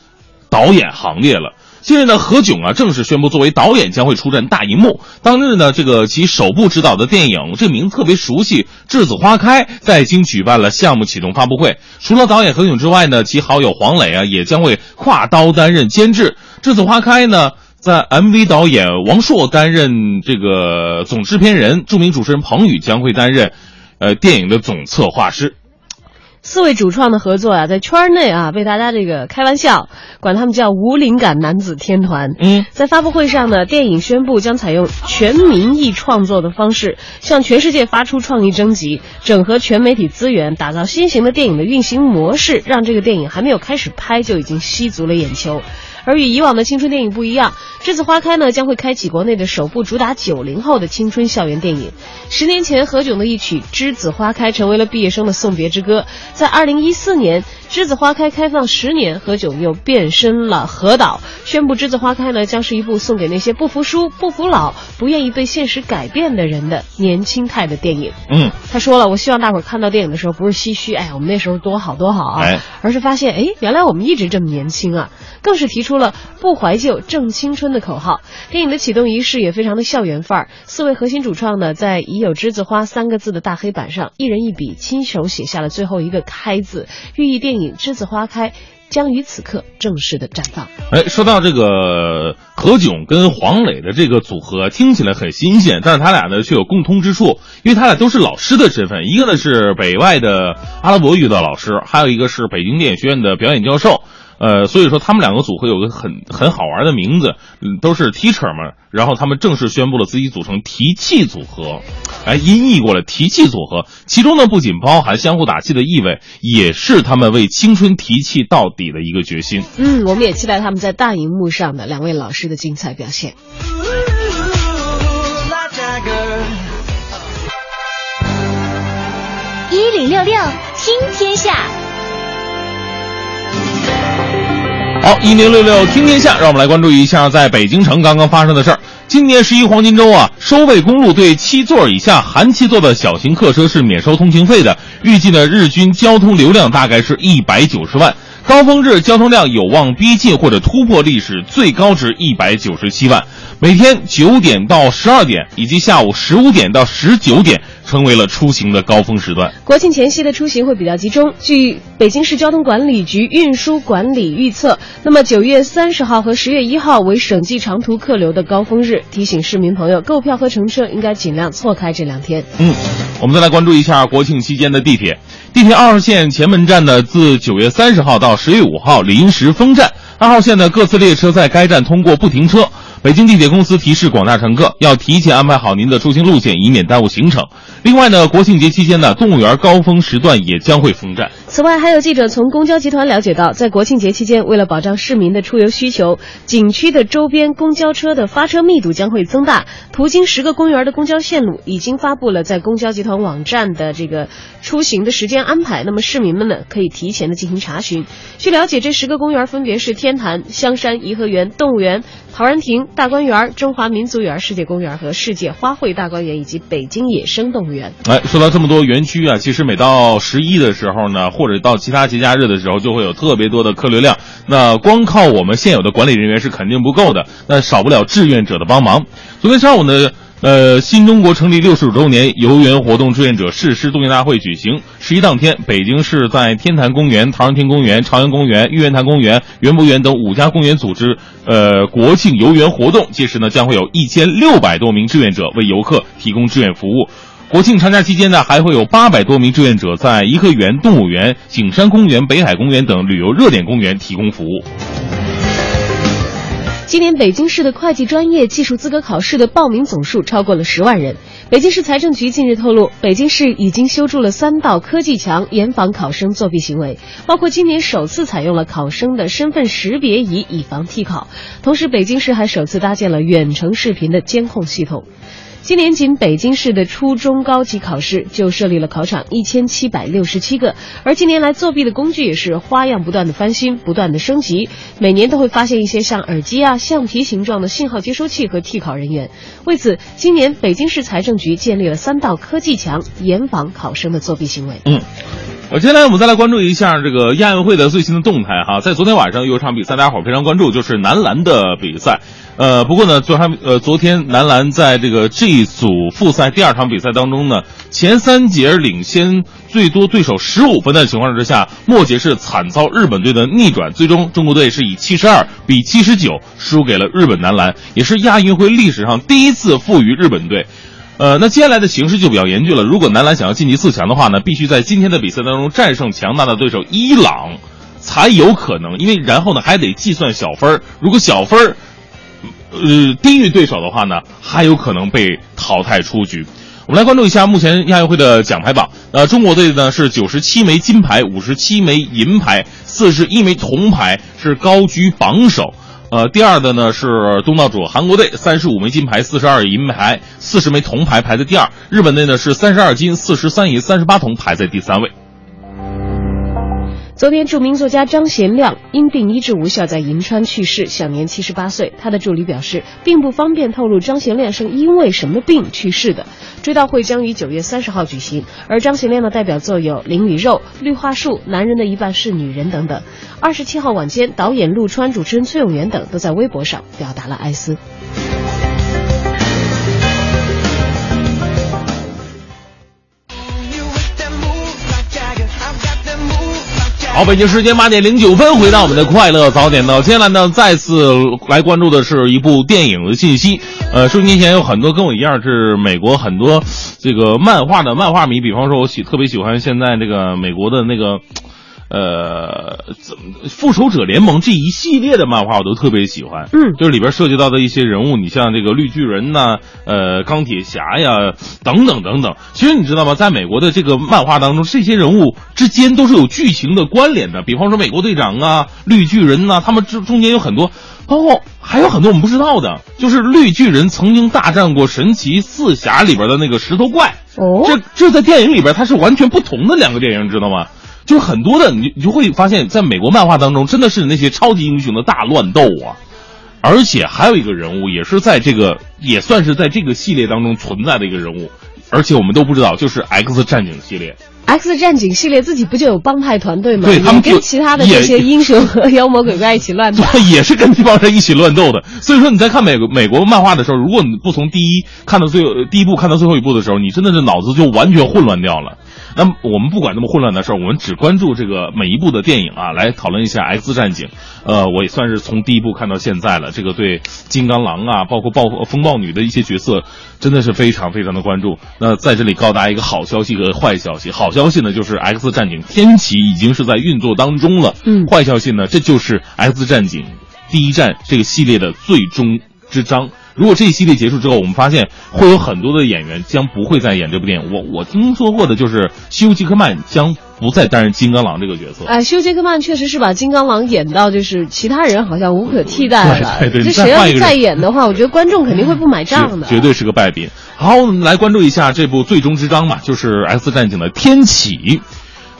导演行列了。近日呢，何炅啊正式宣布，作为导演将会出战大荧幕。当日呢，这个其首部执导的电影，这名字特别熟悉，《栀子花开》在京举办了项目启动发布会。除了导演何炅之外呢，其好友黄磊啊也将会跨刀担任监制。《栀子花开》呢，在 MV 导演王朔担任这个总制片人，著名主持人彭宇将会担任，呃，电影的总策划师。四位主创的合作啊，在圈内啊被大家这个开玩笑，管他们叫无灵感男子天团。嗯，在发布会上呢，电影宣布将采用全民意创作的方式，向全世界发出创意征集，整合全媒体资源，打造新型的电影的运行模式，让这个电影还没有开始拍就已经吸足了眼球。而与以往的青春电影不一样，《栀子花开》呢将会开启国内的首部主打九零后的青春校园电影。十年前，何炅的一曲《栀子花开》成为了毕业生的送别之歌。在二零一四年，《栀子花开》开放十年，何炅又变身了何导，宣布《栀子花开》呢将是一部送给那些不服输、不服老、不愿意被现实改变的人的年轻态的电影。嗯，他说了，我希望大伙儿看到电影的时候不是唏嘘，哎呀，我们那时候多好多好啊，哎。而是发现，哎，原来我们一直这么年轻啊，更是提出了不怀旧正青春的口号。电影的启动仪式也非常的校园范儿，四位核心主创呢，在已有“栀子花”三个字的大黑板上，一人一笔亲手写下了最后一个“开”字，寓意电影《栀子花开》将于此刻正式的绽放。哎，说到这个何炅跟黄磊的这个组合，听起来很新鲜，但是他俩呢却有共通之处，因为他俩都是老师的身份，一个呢是北外的阿拉伯语的老师，还有一个是北京电影学院的表演教授。呃，所以说他们两个组合有个很很好玩的名字，都是 teacher 嘛。然后他们正式宣布了自己组成提气组合，哎，音译过来提气组合，其中呢不仅包含相互打气的意味，也是他们为青春提气到底的一个决心。嗯，我们也期待他们在大荧幕上的两位老师的精彩表现。一零六六听天下，好，一零六六听天下，让我们来关注一下在北京城刚刚发生的事儿。今年十一黄金周啊，收费公路对七座以下含七座的小型客车是免收通行费的，预计呢日均交通流量大概是一百九十万。高峰日交通量有望逼近或者突破历史最高值一百九十七万，每天九点到十二点以及下午十五点到十九点成为了出行的高峰时段。国庆前夕的出行会比较集中。据北京市交通管理局运输管理预测，那么九月三十号和十月一号为省际长途客流的高峰日，提醒市民朋友购票和乘车应该尽量错开这两天。嗯，我们再来关注一下国庆期间的地铁。地铁二号线前门站呢，自九月三十号到十月五号临时封站。二号线的各次列车在该站通过不停车。北京地铁公司提示广大乘客要提前安排好您的出行路线，以免耽误行程。另外呢，国庆节期间呢，动物园高峰时段也将会封站。此外，还有记者从公交集团了解到，在国庆节期间，为了保障市民的出游需求，景区的周边公交车的发车密度将会增大。途经十个公园的公交线路已经发布了在公交集团网站的这个出行的时间安排，那么市民们呢可以提前的进行查询。据了解，这十个公园分别是天坛、香山、颐和园、动物园、陶然亭、大观园、中华民族园、世界公园和世界花卉大观园以及北京野生动物园。哎，说到这么多园区啊，其实每到十一的时候呢，或者到其他节假日的时候，就会有特别多的客流量。那光靠我们现有的管理人员是肯定不够的，那少不了志愿者的帮忙。昨天上午呢。呃，新中国成立六十五周年游园活动志愿者誓师动员大会举行。十一当天，北京市在天坛公园、陶然亭公园、朝阳公园、玉渊潭公园、园博园等五家公园组织呃国庆游园活动。届时呢，将会有一千六百多名志愿者为游客提供志愿服务。国庆长假期间呢，还会有八百多名志愿者在颐和园、动物园、景山公园、北海公园等旅游热点公园提供服务。今年北京市的会计专业技术资格考试的报名总数超过了十万人。北京市财政局近日透露，北京市已经修筑了三道科技墙，严防考生作弊行为，包括今年首次采用了考生的身份识别仪，以防替考。同时，北京市还首次搭建了远程视频的监控系统。今年仅北京市的初中高级考试就设立了考场一千七百六十七个，而近年来作弊的工具也是花样不断的翻新，不断的升级，每年都会发现一些像耳机啊、橡皮形状的信号接收器和替考人员。为此，今年北京市财政局建立了三道科技墙，严防考生的作弊行为。嗯。接下来我们再来关注一下这个亚运会的最新的动态哈，在昨天晚上有一场比赛，大家伙非常关注，就是男篮的比赛。呃，不过呢，昨还呃，昨天男篮在这个 G 组复赛第二场比赛当中呢，前三节领先最多对手十五分的情况之下，末节是惨遭日本队的逆转，最终中国队是以七十二比七十九输给了日本男篮，也是亚运会历史上第一次负于日本队。呃，那接下来的形势就比较严峻了。如果男篮想要晋级四强的话呢，必须在今天的比赛当中战胜强大的对手伊朗，才有可能。因为然后呢还得计算小分，如果小分儿呃低于对手的话呢，还有可能被淘汰出局。我们来关注一下目前亚运会的奖牌榜。呃，中国队呢是九十七枚金牌，五十七枚银牌，四十一枚铜牌，是高居榜首。呃，第二的呢是东道主韩国队，三十五枚金牌，四十二银牌，四十枚铜牌，排在第二。日本队呢是三十二金，四十三银，三十八铜，排在第三位。昨天，著名作家张贤亮因病医治无效，在银川去世，享年七十八岁。他的助理表示，并不方便透露张贤亮是因为什么病去世的。追悼会将于九月三十号举行，而张贤亮的代表作有《灵与肉》《绿化树》《男人的一半是女人》等等。二十七号晚间，导演陆川、主持人崔永元等都在微博上表达了哀思。好，北京时间八点零九分，回到我们的快乐早点到。接下来呢，再次来关注的是一部电影的信息。呃，收音机前有很多跟我一样是美国很多这个漫画的漫画迷，比方说我喜特别喜欢现在这个美国的那个。呃，怎么复仇者联盟这一系列的漫画我都特别喜欢，嗯就是里边涉及到的一些人物，你像这个绿巨人呐、呃，钢铁侠呀，等等等等。其实你知道吗？在美国的这个漫画当中，这些人物之间都是有剧情的关联的。比方说美国队长啊、绿巨人呐、他们之中间有很多，包括还有很多我们不知道的，就是绿巨人曾经大战过神奇四侠里边的那个石头怪。哦这这在电影里边它是完全不同的两个电影，知道吗？就是很多的，你你就会发现，在美国漫画当中，真的是那些超级英雄的大乱斗啊！而且还有一个人物，也是在这个也算是在这个系列当中存在的一个人物，而且我们都不知道，就是 X 战警系列。X 战警系列自己不就有帮派团队吗？对他们跟其他的这些英雄和妖魔鬼怪一起乱斗。对，也是跟这帮人一起乱斗的。所以说你在看美国美国漫画的时候，如果你不从第一看到最后第一部看到最后一部的时候，你真的是脑子就完全混乱掉了。那么我们不管那么混乱的事儿，我们只关注这个每一部的电影啊，来讨论一下 X 战警。呃，我也算是从第一部看到现在了，这个对金刚狼啊，包括暴风暴女的一些角色，真的是非常非常的关注。那在这里告诉大家一个好消息和坏消息。好消息呢，就是 X 战警天启已经是在运作当中了。嗯坏消息呢，这就是 X 战警第一战这个系列的最终之章。如果这一系列结束之后，我们发现会有很多的演员将不会再演这部电影。我我听说过的就是休·杰克曼将不再担任金刚狼这个角色。哎，休·杰克曼确实是把金刚狼演到，就是其他人好像无可替代了。对对对这谁要是再演的话，我觉得观众肯定会不买账的。绝绝对是个败笔。好，我们来关注一下这部最终之章嘛，就是《X 战警》的天启。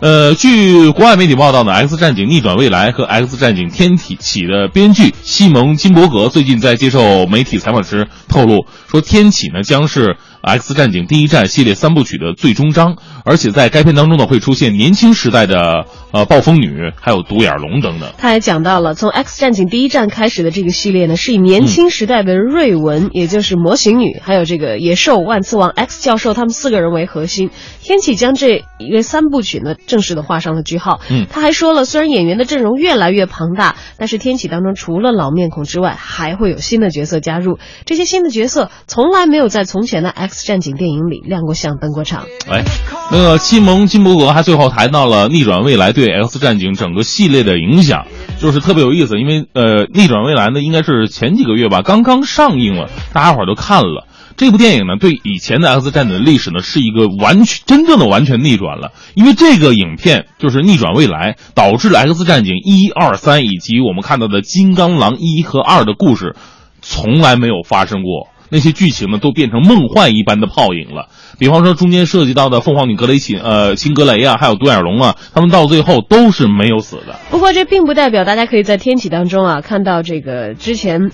呃，据国外媒体报道呢，《X 战警：逆转未来》和《X 战警：天体启》的编剧西蒙·金伯格最近在接受媒体采访时透露说，天启呢将是《X 战警：第一战》系列三部曲的最终章，而且在该片当中呢会出现年轻时代的呃暴风女，还有独眼龙等等。他还讲到了，从 X 战警第一战开始的这个系列呢，是以年轻时代的瑞文，也就是模型女，还有这个野兽、万磁王、X 教授他们四个人为核心。天启将这一个三部曲呢正式的画上了句号。嗯他还说了，虽然演员的阵容越来越庞大，但是天启当中除了老面孔之外，还会有新的角色加入。这些新的角色从来没有在从前的 X 战警电影里亮过相、登过场。哎，那个西蒙金伯格还最后谈到了逆转未来对 X 战警整个系列的影响，就是特别有意思。因为呃，逆转未来呢，应该是前几个月吧，刚刚上映了，大家伙儿都看了。这部电影呢，对以前的 X 战警的历史呢，是一个完全真正的完全逆转了。因为这个影片就是逆转未来，导致了 X 战警一二三以及我们看到的金刚狼一和二的故事，从来没有发生过。那些剧情呢，都变成梦幻一般的泡影了。比方说，中间涉及到的凤凰女格雷琴、呃辛格雷啊，还有独眼龙啊，他们到最后都是没有死的。不过这并不代表大家可以在天启当中啊看到这个之前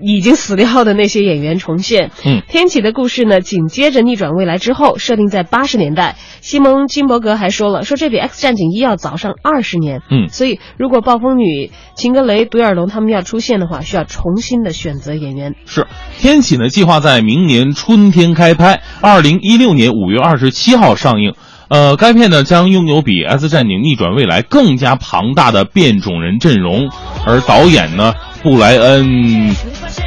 已经死掉的那些演员重现。嗯天启的故事呢，紧接着逆转未来之后，设定在八十年代。西蒙金伯格还说了，说这比 X 战警一要早上二十年。嗯所以如果暴风女、秦格雷、独眼龙他们要出现的话，需要重新的选择演员。是，天启呢计划在明年春天开拍，二零一六年五月二十七号上映。呃，该片呢将拥有比《S 战警：逆转未来》更加庞大的变种人阵容，而导演呢布莱恩，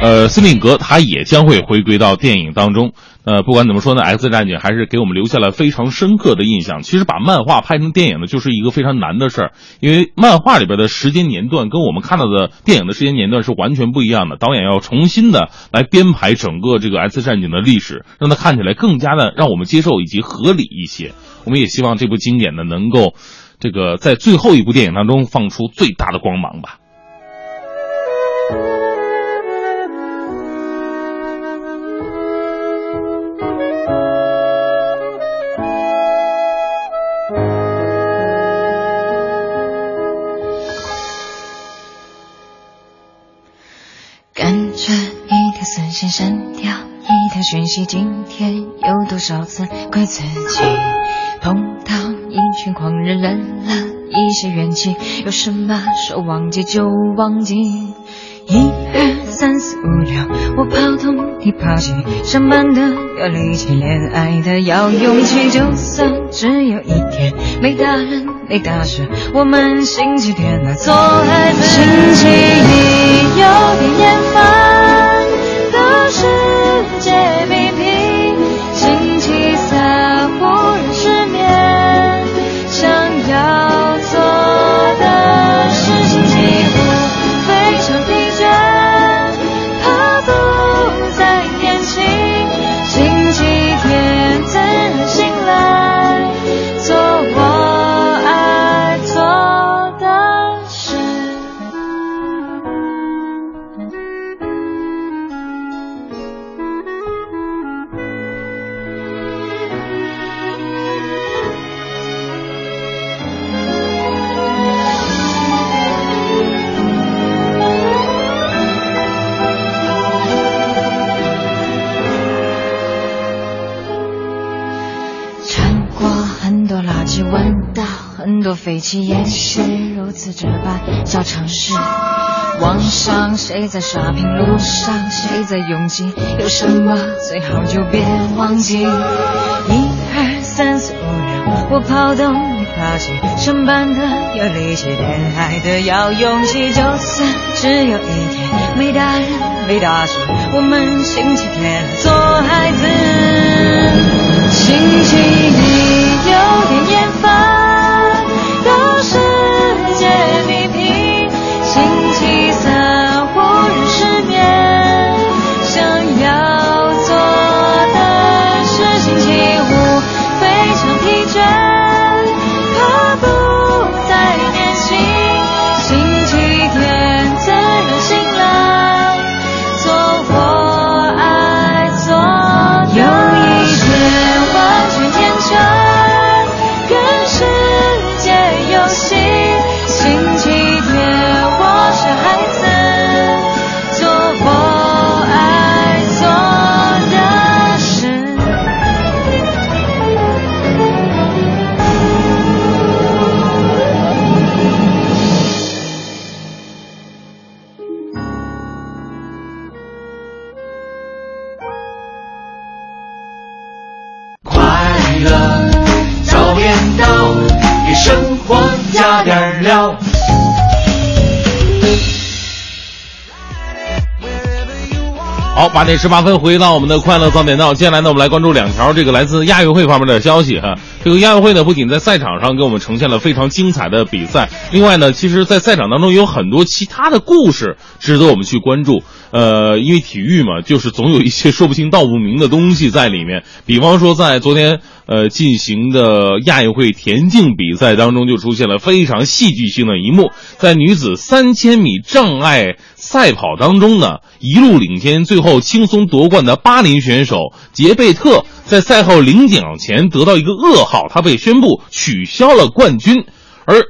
呃斯宾格他也将会回归到电影当中。呃，不管怎么说呢，《X 战警》还是给我们留下了非常深刻的印象。其实把漫画拍成电影呢，就是一个非常难的事儿，因为漫画里边的时间年段跟我们看到的电影的时间年段是完全不一样的。导演要重新的来编排整个这个《X 战警》的历史，让它看起来更加的让我们接受以及合理一些。我们也希望这部经典呢，能够这个在最后一部电影当中放出最大的光芒吧。一条丝线删掉一条讯息，今天有多少次怪自己？碰到一群狂人，忍了一些怨气，有什么说忘记就忘记。一二三四五六，我跑东你跑西，上班的要力气，恋爱的要勇气。就算只有一天，没大人没大事，我们星期天来做孩子。星期一有点厌烦很多垃圾，闻到很多废气，也是如此这般叫尝试。网上谁在刷屏，路上谁在拥挤，有什么最好就别忘记。一二三四五六，我跑动你跑西，上班的有力气，恋爱的要勇气。就算只有一天，没大人没大事，我们星期天做孩子。星期一有点厌烦。八点十八分，回到我们的快乐早点到。接下来呢，我们来关注两条这个来自亚运会方面的消息哈。这个亚运会呢，不仅在赛场上给我们呈现了非常精彩的比赛，另外呢，其实，在赛场当中有很多其他的故事值得我们去关注。呃，因为体育嘛，就是总有一些说不清道不明的东西在里面。比方说，在昨天呃进行的亚运会田径比赛当中，就出现了非常戏剧性的一幕，在女子三千米障碍赛跑当中呢，一路领先，最后轻松夺冠的巴林选手杰贝特，在赛后领奖前得到一个噩耗，他被宣布取消了冠军，而。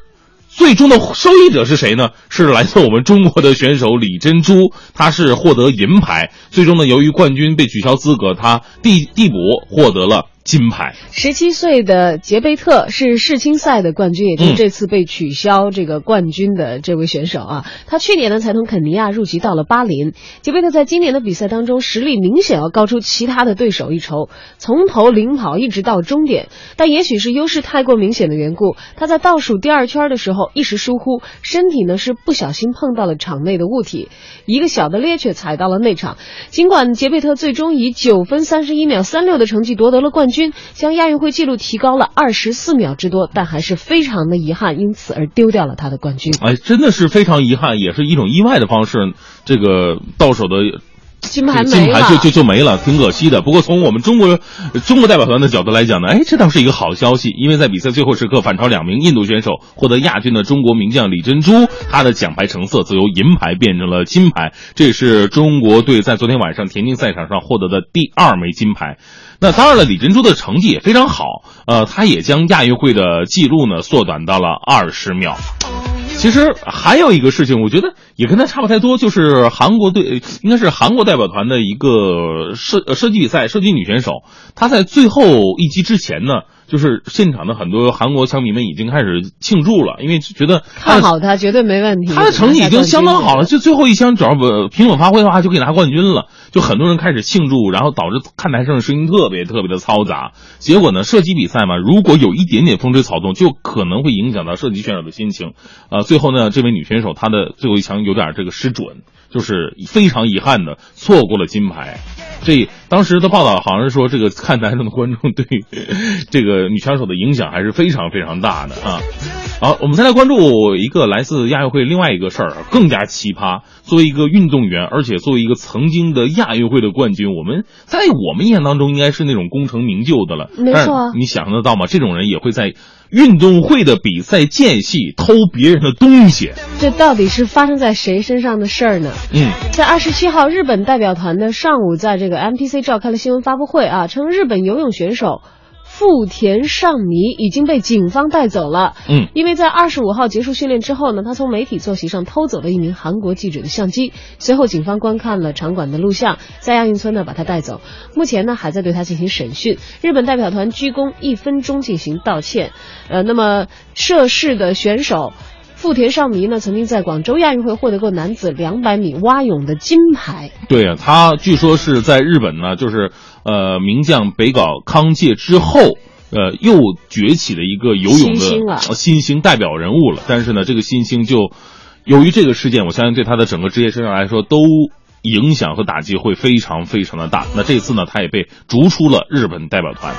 最终的受益者是谁呢？是来自我们中国的选手李珍珠，她是获得银牌。最终呢，由于冠军被取消资格，她递递补获得了金牌。十七岁的杰贝特是世青赛的冠军，也就是这次被取消这个冠军的这位选手啊。他去年呢才从肯尼亚入籍到了巴林。杰贝特在今年的比赛当中实力明显要高出其他的对手一筹，从头领跑一直到终点。但也许是优势太过明显的缘故，他在倒数第二圈的时候一时疏忽，身体呢是不小心碰到了场内的物体，一个小的趔趄踩到了内场。尽管杰贝特最终以九分三十一秒三六的成绩夺得了冠军，将亚运会纪录提高了二十四秒之多，但还是非常的遗憾，因此而丢掉了他的冠军。哎，真的是非常遗憾，也是一种意外的方式。这个到手的金牌金牌就就就没了，挺可惜的。不过从我们中国中国代表团的角度来讲呢，哎，这倒是一个好消息，因为在比赛最后时刻反超两名印度选手，获得亚军的中国名将李珍珠，她的奖牌成色则由银牌变成了金牌，这也是中国队在昨天晚上田径赛场上获得的第二枚金牌。那当然了，李珍珠的成绩也非常好，呃，她也将亚运会的记录呢缩短到了二十秒。其实还有一个事情，我觉得也跟他差不太多，就是韩国队应该是韩国代表团的一个射呃射击比赛射击女选手，她在最后一击之前呢，就是现场的很多韩国枪迷们已经开始庆祝了，因为觉得看好她绝对没问题。她的成绩已经相当好了，就最后一枪只要不平稳发挥的话，就可以拿冠军了。就很多人开始庆祝，然后导致看台上的声音特别特别的嘈杂。结果呢，射击比赛嘛，如果有一点点风吹草动，就可能会影响到射击选手的心情。呃，最后呢，这位女选手她的最后一枪有点这个失准，就是非常遗憾的错过了金牌。这当时的报道好像是说，这个看台上的观众对 这个女枪手的影响还是非常非常大的啊。好，我们再来关注一个来自亚运会另外一个事儿，更加奇葩。作为一个运动员，而且作为一个曾经的亚运会的冠军，我们在我们印象当中应该是那种功成名就的了。没错你想象得到吗？这种人也会在运动会的比赛间隙偷别人的东西。这到底是发生在谁身上的事儿呢？嗯，在二十七号，日本代表团呢上午在这个 MPC 召开了新闻发布会啊，称日本游泳选手富田尚弥已经被警方带走了。嗯，因为在二十五号结束训练之后呢，他从媒体坐席上偷走了一名韩国记者的相机。随后，警方观看了场馆的录像，在亚运村呢把他带走。目前呢还在对他进行审讯。日本代表团鞠躬一分钟进行道歉。呃，那么涉事的选手。富田尚弥呢，曾经在广州亚运会获得过男子两百米蛙泳的金牌。对啊，他据说是在日本呢，就是呃名将北港康介之后。呃，又崛起的一个游泳的呃新兴代表人物了，但是呢，这个新星就由于这个事件，我相信对他的整个职业生涯来说都影响和打击会非常非常的大。那这次呢，他也被逐出了日本代表团。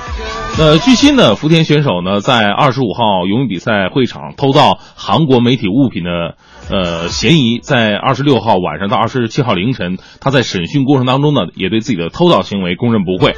那据悉呢，福田选手呢在二十五号游泳比赛会场偷盗韩国媒体物品的呃嫌疑，在二十六号晚上到二十七号凌晨，他在审讯过程当中呢，也对自己的偷盗行为供认不讳。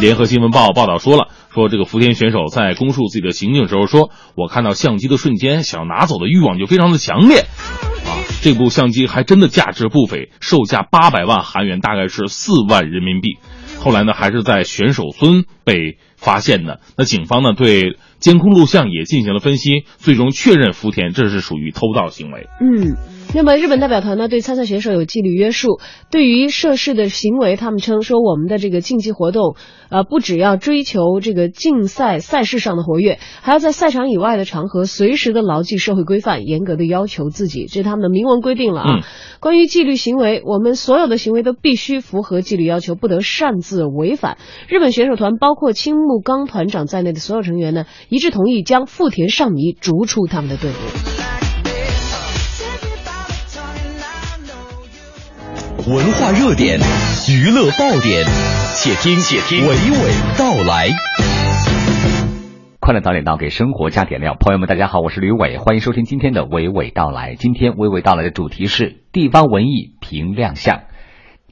联合新闻报报道说了，说这个福田选手在供述自己的行径时候说，我看到相机的瞬间，想拿走的欲望就非常的强烈。啊，这部相机还真的价值不菲，售价八百万韩元，大概是四万人民币。后来呢，还是在选手村被发现的。那警方呢，对监控录像也进行了分析，最终确认福田这是属于偷盗行为。嗯，那么日本代表团呢对参赛选手有纪律约束，对于涉事的行为，他们称说我们的这个竞技活动，呃，不只要追求这个竞赛赛事上的活跃，还要在赛场以外的场合随时的牢记社会规范，严格的要求自己，这是他们的明文规定了啊。嗯关于纪律行为，我们所有的行为都必须符合纪律要求，不得擅自违反。日本选手团包括青木刚团长在内的所有成员呢，一致同意将富田尚弥逐出他们的队伍。文化热点，娱乐爆点，且听且听娓娓道来。快乐早点到，给生活加点料。朋友们，大家好，我是吕伟，欢迎收听今天的娓娓道来。今天娓娓道来的主题是地方文艺评亮相。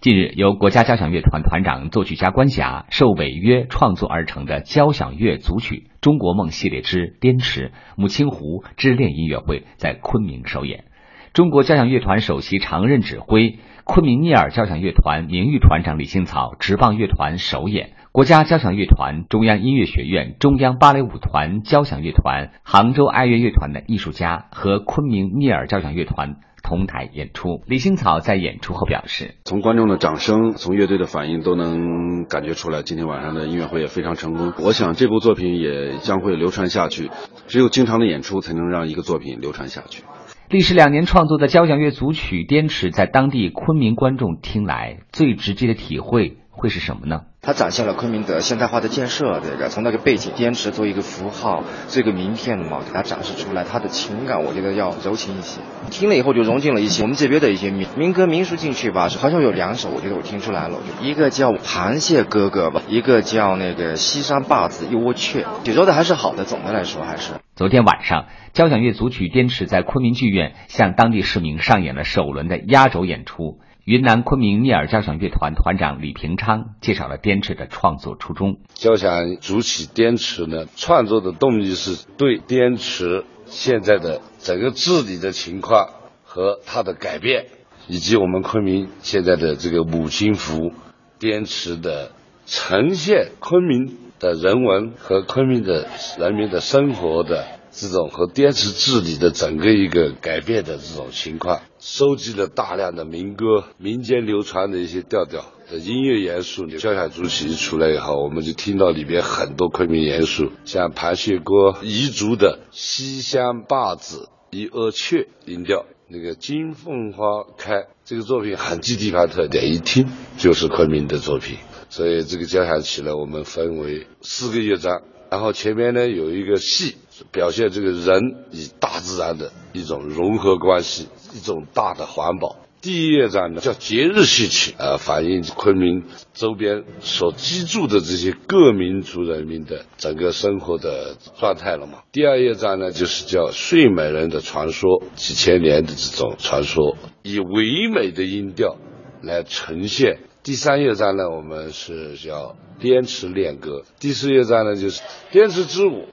近日，由国家交响乐团团长、作曲家关霞受委约创作而成的交响乐组曲《中国梦》系列之《滇池母亲湖之恋》音乐会在昆明首演。中国交响乐团首席常任指挥、昆明聂耳交响乐团名誉团长李新草执棒乐团首演。国家交响乐团、中央音乐学院、中央芭蕾舞团交响乐团、杭州爱乐乐团的艺术家和昆明聂耳交响乐团同台演出。李星草在演出后表示，从观众的掌声，从乐队的反应都能感觉出来，今天晚上的音乐会也非常成功。我想这部作品也将会流传下去，只有经常的演出才能让一个作品流传下去。历时两年创作的交响乐组曲《滇池》在当地昆明观众听来，最直接的体会会是什么呢？它展现了昆明的现代化的建设，这个从那个背景滇池作为一个符号，这个名片嘛，给它展示出来，它的情感我觉得要柔情一些。听了以后就融进了一些我们这边的一些民民歌民俗进去吧，好像有两首，我觉得我听出来了，一个叫《螃蟹哥哥》吧，一个叫那个《西山坝子一窝雀》，写作的还是好的，总的来说还是。昨天晚上，交响乐组曲《滇池》在昆明剧院向当地市民上演了首轮的压轴演出。云南昆明聂耳交响乐团团长李平昌介绍了《滇池》的创作初衷。交响组曲《滇池》呢，创作的动机是对滇池现在的整个治理的情况和它的改变，以及我们昆明现在的这个母亲湖滇池的呈现，昆明的人文和昆明的人民的生活的这种和滇池治理的整个一个改变的这种情况。收集了大量的民歌、民间流传的一些调调的音乐元素。交响主曲一出来以后，我们就听到里边很多昆明元素，像螃蟹锅彝族的西乡坝子一阿雀音调，那个金凤花开这个作品很具地方特点，一听就是昆明的作品。所以这个交响曲呢，我们分为四个乐章，然后前面呢有一个戏。表现这个人与大自然的一种融合关系，一种大的环保。第一乐章呢叫节日戏曲，呃，反映昆明周边所居住的这些各民族人民的整个生活的状态了嘛。第二乐章呢就是叫睡美人的传说，几千年的这种传说，以唯美的音调来呈现。第三乐章呢我们是叫滇池恋歌，第四乐章呢就是滇池之舞。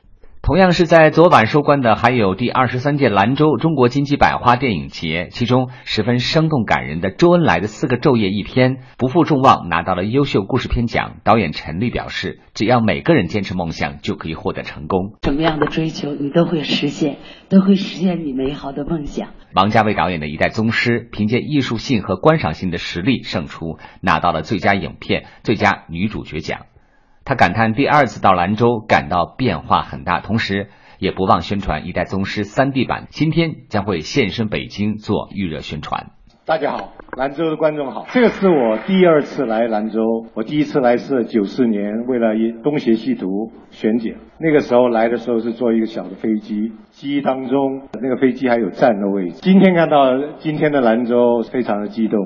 同样是在昨晚收官的，还有第二十三届兰州中国金鸡百花电影节，其中十分生动感人的周恩来的四个昼夜一天不负众望，拿到了优秀故事片奖。导演陈丽表示，只要每个人坚持梦想，就可以获得成功。什么样的追求你都会实现，都会实现你美好的梦想。王家卫导演的一代宗师，凭借艺术性和观赏性的实力胜出，拿到了最佳影片、最佳女主角奖。他感叹第二次到兰州感到变化很大，同时也不忘宣传《一代宗师》三 D 版，今天将会现身北京做预热宣传。大家好，兰州的观众好，这个是我第二次来兰州，我第一次来是九四年，为了一《东邪西毒》选景，那个时候来的时候是坐一个小的飞机，机当中那个飞机还有站的位置。今天看到今天的兰州，非常的激动，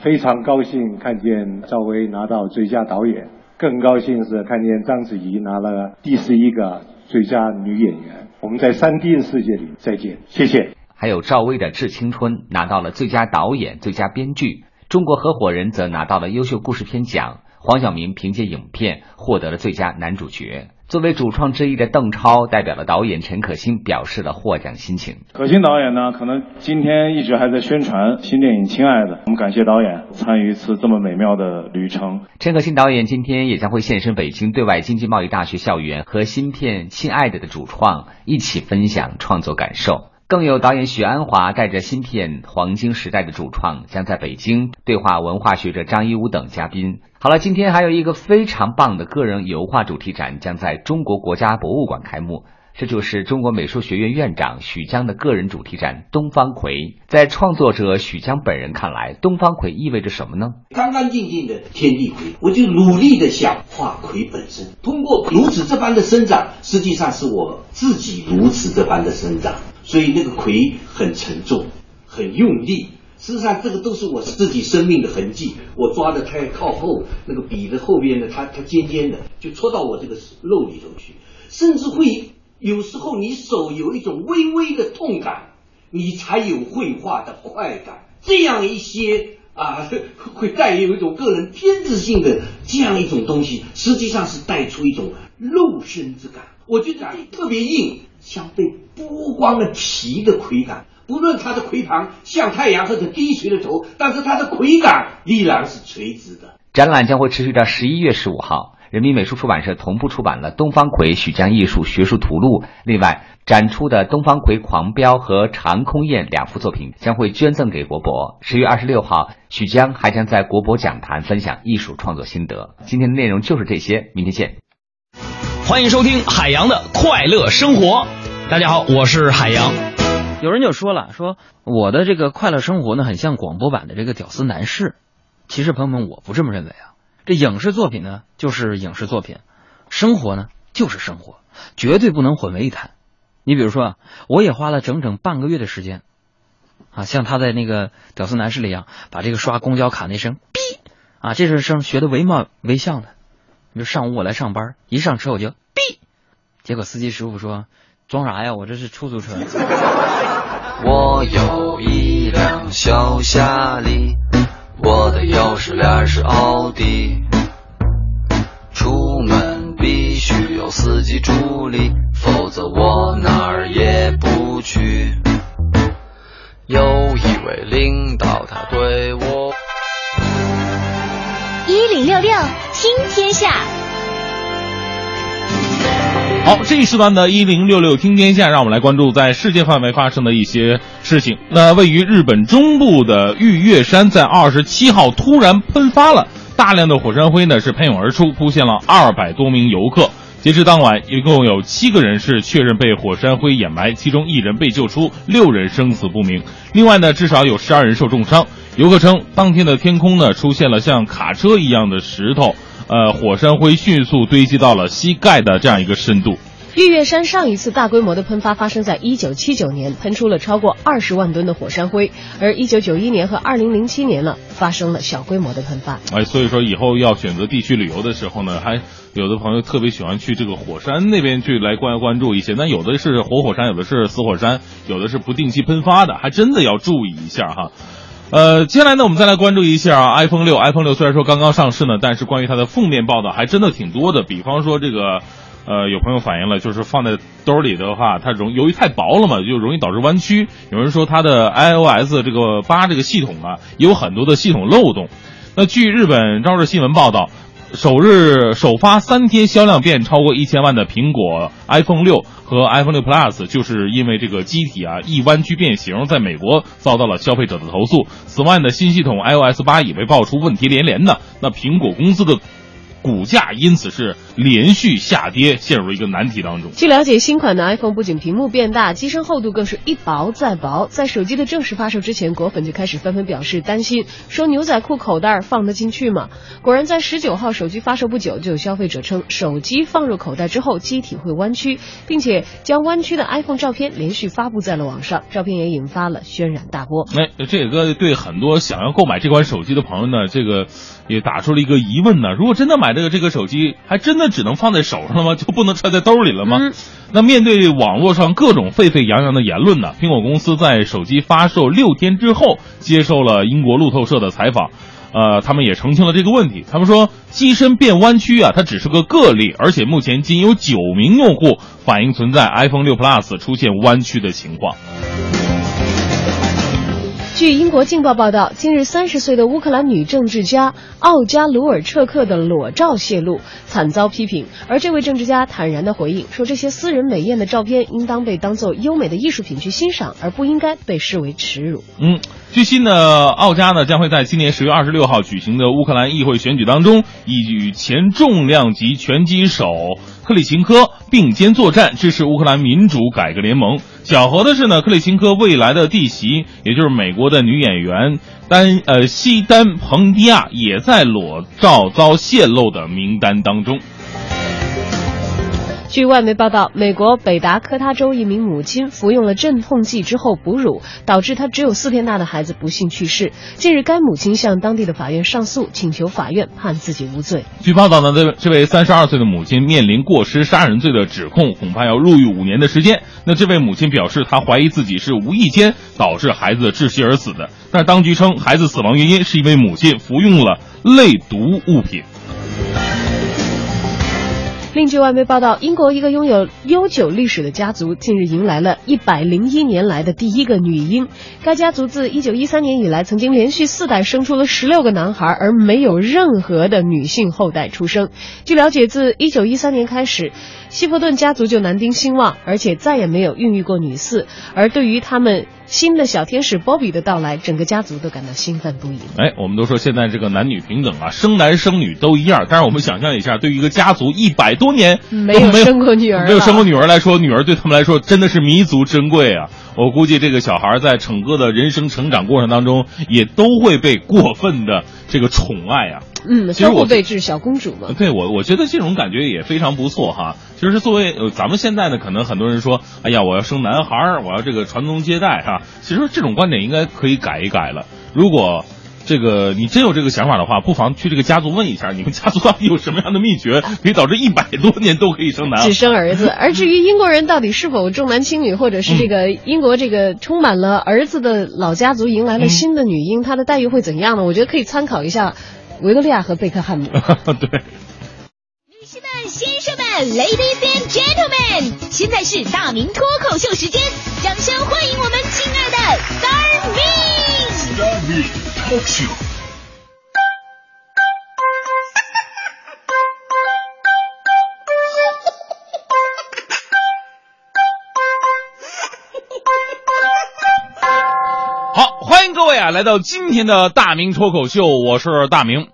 非常高兴看见赵薇拿到最佳导演。更高兴是看见章子怡拿了第十一个最佳女演员。我们在三 D 世界里再见，谢谢。还有赵薇的《致青春》拿到了最佳导演、最佳编剧，中国合伙人则拿到了优秀故事片奖。黄晓明凭借影片获得了最佳男主角。作为主创之一的邓超代表了导演陈可辛，表示了获奖心情。可辛导演呢，可能今天一直还在宣传新电影《亲爱的》，我们感谢导演参与一次这么美妙的旅程。陈可辛导演今天也将会现身北京对外经济贸易大学校园，和新片《亲爱的》的主创一起分享创作感受。更有导演许鞍华带着新片《黄金时代》的主创，将在北京对话文化学者张一武等嘉宾。好了，今天还有一个非常棒的个人油画主题展将在中国国家博物馆开幕，这就是中国美术学院院长许江的个人主题展《东方葵》。在创作者许江本人看来，东方葵意味着什么呢？干干净净的天地葵，我就努力的想画葵本身。通过如此这般的生长，实际上是我自己如此这般的生长。所以那个葵很沉重，很用力。事实上，这个都是我自己生命的痕迹。我抓的太靠后，那个笔的后边呢，它它尖尖的，就戳到我这个肉里头去，甚至会有时候你手有一种微微的痛感，你才有绘画的快感。这样一些啊，会带有一种个人偏执性的这样一种东西，实际上是带出一种肉身之感。我觉得特别硬，像被。剥光了皮的葵杆，不论它的葵旁像太阳或者低垂的头，但是它的葵杆依然是垂直的。展览将会持续到十一月十五号。人民美术出版社同步出版了《东方葵许江艺术学术图录》。另外，展出的《东方葵狂飙》和《长空雁》两幅作品将会捐赠给国博。十月二十六号，许江还将在国博讲坛分享艺术创作心得。今天的内容就是这些，明天见。欢迎收听海洋的快乐生活。大家好，我是海洋。有人就说了，说我的这个快乐生活呢，很像广播版的这个《屌丝男士》。其实朋友们，我不这么认为啊。这影视作品呢，就是影视作品；生活呢，就是生活，绝对不能混为一谈。你比如说啊，我也花了整整半个月的时间，啊，像他在那个《屌丝男士》里一样，把这个刷公交卡那声“哔”啊，这是声学的惟妙惟肖的。你说上午我来上班，一上车我就“哔”，结果司机师傅说：“装啥呀？我这是出租车。”我有一辆小夏利，我的钥匙链是奥迪。出门必须有司机助理，否则我哪儿也不去。有一位领导，他对我。一零六六听天下。好，这一时段的“一零六六听天下”，让我们来关注在世界范围发生的一些事情。那位于日本中部的玉月山，在二十七号突然喷发了大量的火山灰呢，是喷涌而出，扑现了二百多名游客。截至当晚，一共有七个人是确认被火山灰掩埋，其中一人被救出，六人生死不明。另外呢，至少有十二人受重伤。游客称，当天的天空呢出现了像卡车一样的石头。呃，火山灰迅速堆积到了膝盖的这样一个深度。玉月山上一次大规模的喷发发生在一九七九年，喷出了超过二十万吨的火山灰；而一九九一年和二零零七年呢，发生了小规模的喷发。哎，所以说以后要选择地区旅游的时候呢，还有的朋友特别喜欢去这个火山那边去来关关注一些。那有的是活火山，有的是死火山，有的是不定期喷发的，还真的要注意一下哈。呃，接下来呢，我们再来关注一下 iPhone 六。iPhone 六虽然说刚刚上市呢，但是关于它的负面报道还真的挺多的。比方说这个，呃，有朋友反映了，就是放在兜里的话，它容由于太薄了嘛，就容易导致弯曲。有人说它的 iOS 这个八这个系统啊，有很多的系统漏洞。那据日本朝日新闻报道。首日首发三天销量便超过一千万的苹果 iPhone 六和 iPhone 六 Plus，就是因为这个机体啊易弯曲变形，在美国遭到了消费者的投诉。此外呢，新系统 iOS 八也被爆出问题连连的，那苹果公司的。股价因此是连续下跌，陷入一个难题当中。据了解，新款的 iPhone 不仅屏幕变大，机身厚度更是一薄再薄。在手机的正式发售之前，果粉就开始纷纷表示担心，说牛仔裤口袋放得进去吗？果然，在十九号手机发售不久，就有消费者称，手机放入口袋之后，机体会弯曲，并且将弯曲的 iPhone 照片连续发布在了网上，照片也引发了轩然大波。哎，这个对很多想要购买这款手机的朋友呢，这个也打出了一个疑问呢。如果真的买这个这个手机，还真的只能放在手上了吗？就不能揣在兜里了吗？那面对网络上各种沸沸扬扬的言论呢？苹果公司在手机发售六天之后，接受了英国路透社的采访，呃，他们也澄清了这个问题。他们说，机身变弯曲啊，它只是个个例，而且目前仅有九名用户反映存在 iPhone 六 Plus 出现弯曲的情况。据英国《镜报》报道，近日三十岁的乌克兰女政治家奥加鲁尔彻克的裸照泄露，惨遭批评。而这位政治家坦然地回应说，这些私人美艳的照片应当被当作优美的艺术品去欣赏，而不应该被视为耻辱。嗯，据悉呢，奥加呢将会在今年十月二十六号举行的乌克兰议会选举当中，以与前重量级拳击手克里琴科并肩作战，支持乌克兰民主改革联盟。巧合的是呢，克里琴科未来的弟媳，也就是美国的女演员丹呃西丹彭迪亚，也在裸照遭泄露的名单当中。据外媒报道，美国北达科他州一名母亲服用了镇痛剂之后哺乳，导致她只有四天大的孩子不幸去世。近日，该母亲向当地的法院上诉，请求法院判自己无罪。据报道呢，这这位三十二岁的母亲面临过失杀人罪的指控，恐怕要入狱五年的时间。那这位母亲表示，她怀疑自己是无意间导致孩子窒息而死的，但当局称孩子死亡原因是因为母亲服用了类毒物品。另据外媒报道，英国一个拥有悠久历史的家族近日迎来了一百零一年来的第一个女婴。该家族自一九一三年以来，曾经连续四代生出了十六个男孩，而没有任何的女性后代出生。据了解，自一九一三年开始，希伯顿家族就男丁兴旺，而且再也没有孕育过女嗣。而对于他们新的小天使 Bobby 的到来，整个家族都感到兴奋不已。哎，我们都说现在这个男女平等啊，生男生女都一样。但是我们想象一下，对于一个家族一百多年没有生过女儿，没有生过女儿来说，女儿对他们来说真的是弥足珍贵啊。我估计这个小孩在整个的人生成长过程当中，也都会被过分的这个宠爱啊。嗯，其实我相互对峙，小公主嘛。对我，我觉得这种感觉也非常不错哈。其实作为呃咱们现在呢，可能很多人说，哎呀，我要生男孩儿，我要这个传宗接代哈。其实这种观点应该可以改一改了。如果这个你真有这个想法的话，不妨去这个家族问一下，你们家族到底有什么样的秘诀，可以导致一百多年都可以生男孩只生儿子。而至于英国人到底是否重男轻女，或者是这个英国这个充满了儿子的老家族迎来了新的女婴，她的待遇会怎样呢？我觉得可以参考一下维多利亚和贝克汉姆。对。女士们、先生们，Ladies and Gentlemen，现在是大明脱口秀时间，掌声欢迎我们亲爱的 Star Me。Star Me Talk Show。位啊，来到今天的大明脱口秀，我是大明。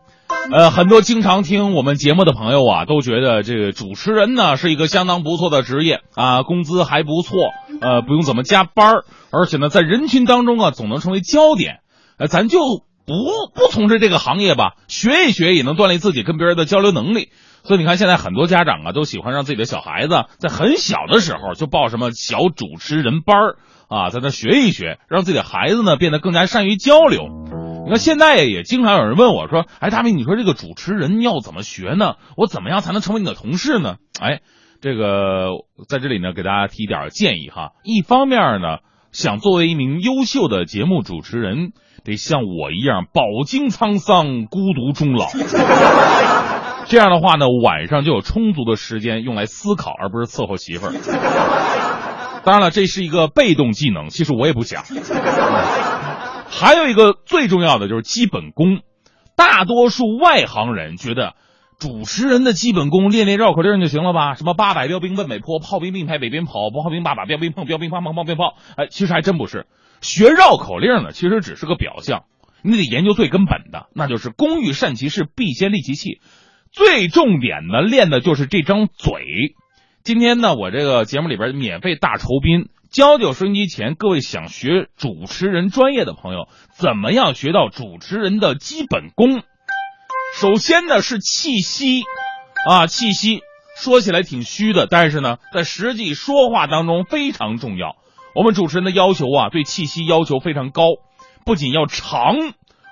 呃，很多经常听我们节目的朋友啊，都觉得这个主持人呢是一个相当不错的职业啊，工资还不错，呃，不用怎么加班而且呢，在人群当中啊，总能成为焦点。呃，咱就不不从事这个行业吧，学一学也能锻炼自己跟别人的交流能力。所以你看，现在很多家长啊，都喜欢让自己的小孩子在很小的时候就报什么小主持人班啊，在那学一学，让自己的孩子呢变得更加善于交流。你看现在也经常有人问我说：“哎，大明，你说这个主持人要怎么学呢？我怎么样才能成为你的同事呢？”哎，这个在这里呢，给大家提点建议哈。一方面呢，想作为一名优秀的节目主持人，得像我一样饱经沧桑、孤独终老。这样的话呢，晚上就有充足的时间用来思考，而不是伺候媳妇儿。当然了，这是一个被动技能，其实我也不想。还有一个最重要的就是基本功，大多数外行人觉得主持人的基本功练练绕口令就行了吧？什么八百标兵奔北坡，炮兵并排北边跑，炮兵怕把，标兵碰，标兵砰砰砰鞭炮。哎，其实还真不是。学绕口令呢，其实只是个表象，你得研究最根本的，那就是工欲善其事，必先利其器。最重点的练的就是这张嘴。今天呢，我这个节目里边免费大酬宾，教教收音机前各位想学主持人专业的朋友，怎么样学到主持人的基本功。首先呢是气息，啊，气息说起来挺虚的，但是呢，在实际说话当中非常重要。我们主持人的要求啊，对气息要求非常高，不仅要长，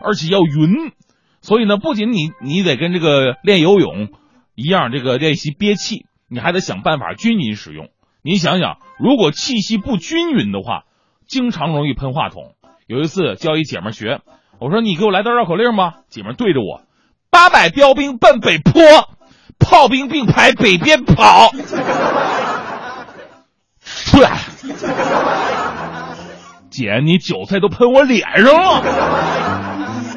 而且要匀。所以呢，不仅你你得跟这个练游泳一样，这个练习憋气，你还得想办法均匀使用。你想想，如果气息不均匀的话，经常容易喷话筒。有一次教一姐们学，我说你给我来段绕口令吧，姐们对着我，八百标兵奔北坡，炮兵并排北边跑。出来，姐，你韭菜都喷我脸上了。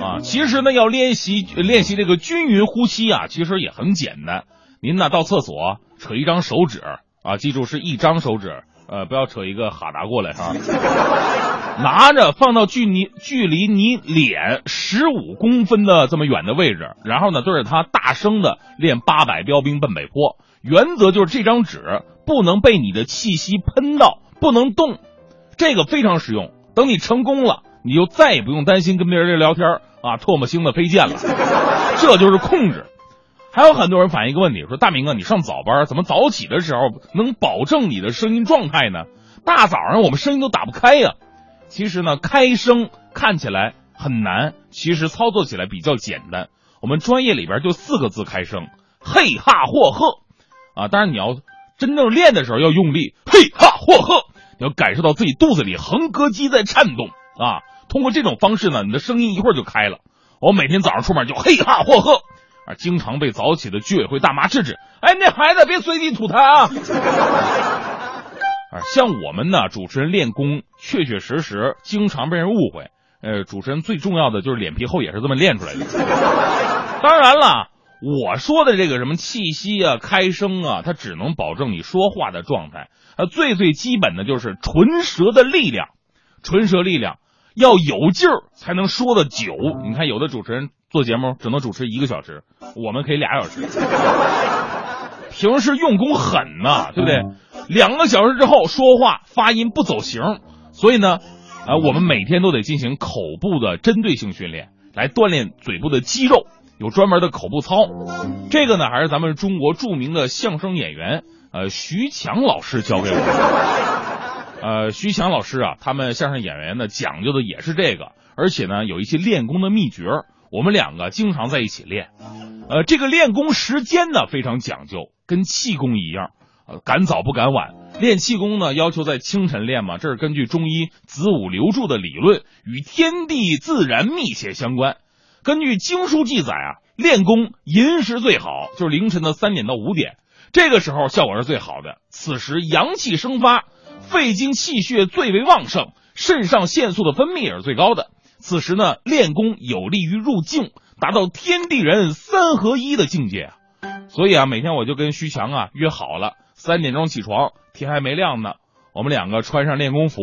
啊，其实呢，要练习练习这个均匀呼吸啊，其实也很简单。您呢到厕所扯一张手指啊，记住是一张手指，呃，不要扯一个哈达过来哈。拿着放到距离距离你脸十五公分的这么远的位置，然后呢对着它大声的练八百标兵奔北坡。原则就是这张纸不能被你的气息喷到，不能动，这个非常实用。等你成功了，你就再也不用担心跟别人聊天啊，唾沫星子飞溅了，这就是控制。还有很多人反映一个问题，说大明啊，你上早班怎么早起的时候能保证你的声音状态呢？大早上我们声音都打不开呀。其实呢，开声看起来很难，其实操作起来比较简单。我们专业里边就四个字开声：嘿哈霍赫。啊，当然你要真正练的时候要用力，嘿哈霍赫，你要感受到自己肚子里横膈肌在颤动啊。通过这种方式呢，你的声音一会儿就开了。我每天早上出门就嘿哈霍赫，啊，经常被早起的居委会大妈制止。哎，那孩子别随地吐痰啊！啊，像我们呢，主持人练功确确实实经常被人误会。呃，主持人最重要的就是脸皮厚，也是这么练出来的。当然了，我说的这个什么气息啊、开声啊，它只能保证你说话的状态。呃，最最基本的就是唇舌的力量，唇舌力量要有劲儿才能说的久。你看，有的主持人做节目只能主持一个小时，我们可以俩小时。平时用功狠呐、对不对？两个小时之后说话发音不走形，所以呢，啊、我们每天都得进行口部的针对性训练，来锻炼嘴部的肌肉，有专门的口部操。这个呢，还是咱们中国著名的相声演员呃徐强老师教给我的。呃，徐强老师啊，他们相声演员呢讲究的也是这个，而且呢有一些练功的秘诀，我们两个经常在一起练。呃，这个练功时间呢非常讲究，跟气功一样，呃，赶早不赶晚。练气功呢要求在清晨练嘛，这是根据中医子午流注的理论，与天地自然密切相关。根据经书记载啊，练功寅时最好，就是凌晨的三点到五点，这个时候效果是最好的。此时阳气生发，肺经气血最为旺盛，肾上腺素的分泌也是最高的。此时呢，练功有利于入境，达到天地人三合一的境界啊。所以啊，每天我就跟徐强啊约好了，三点钟起床，天还没亮呢，我们两个穿上练功服，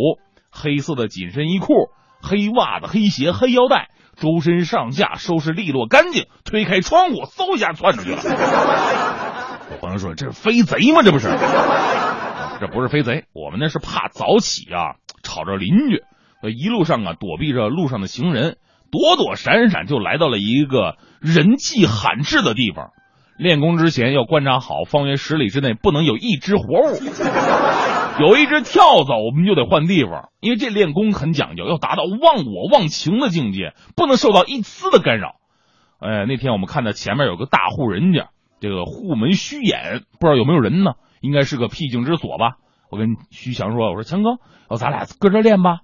黑色的紧身衣裤、黑袜子、黑鞋、黑腰带，周身上下收拾利落干净，推开窗户，嗖一下窜出去了。有朋友说：“这是飞贼吗？这不是？” 这不是飞贼，我们那是怕早起啊，吵着邻居。一路上啊，躲避着路上的行人，躲躲闪闪就来到了一个人迹罕至的地方。练功之前要观察好，方圆十里之内不能有一只活物，有一只跳蚤，我们就得换地方。因为这练功很讲究，要达到忘我忘情的境界，不能受到一丝的干扰。哎，那天我们看到前面有个大户人家，这个户门虚掩，不知道有没有人呢？应该是个僻静之所吧。我跟徐强说：“我说强哥，要咱俩搁这练吧。”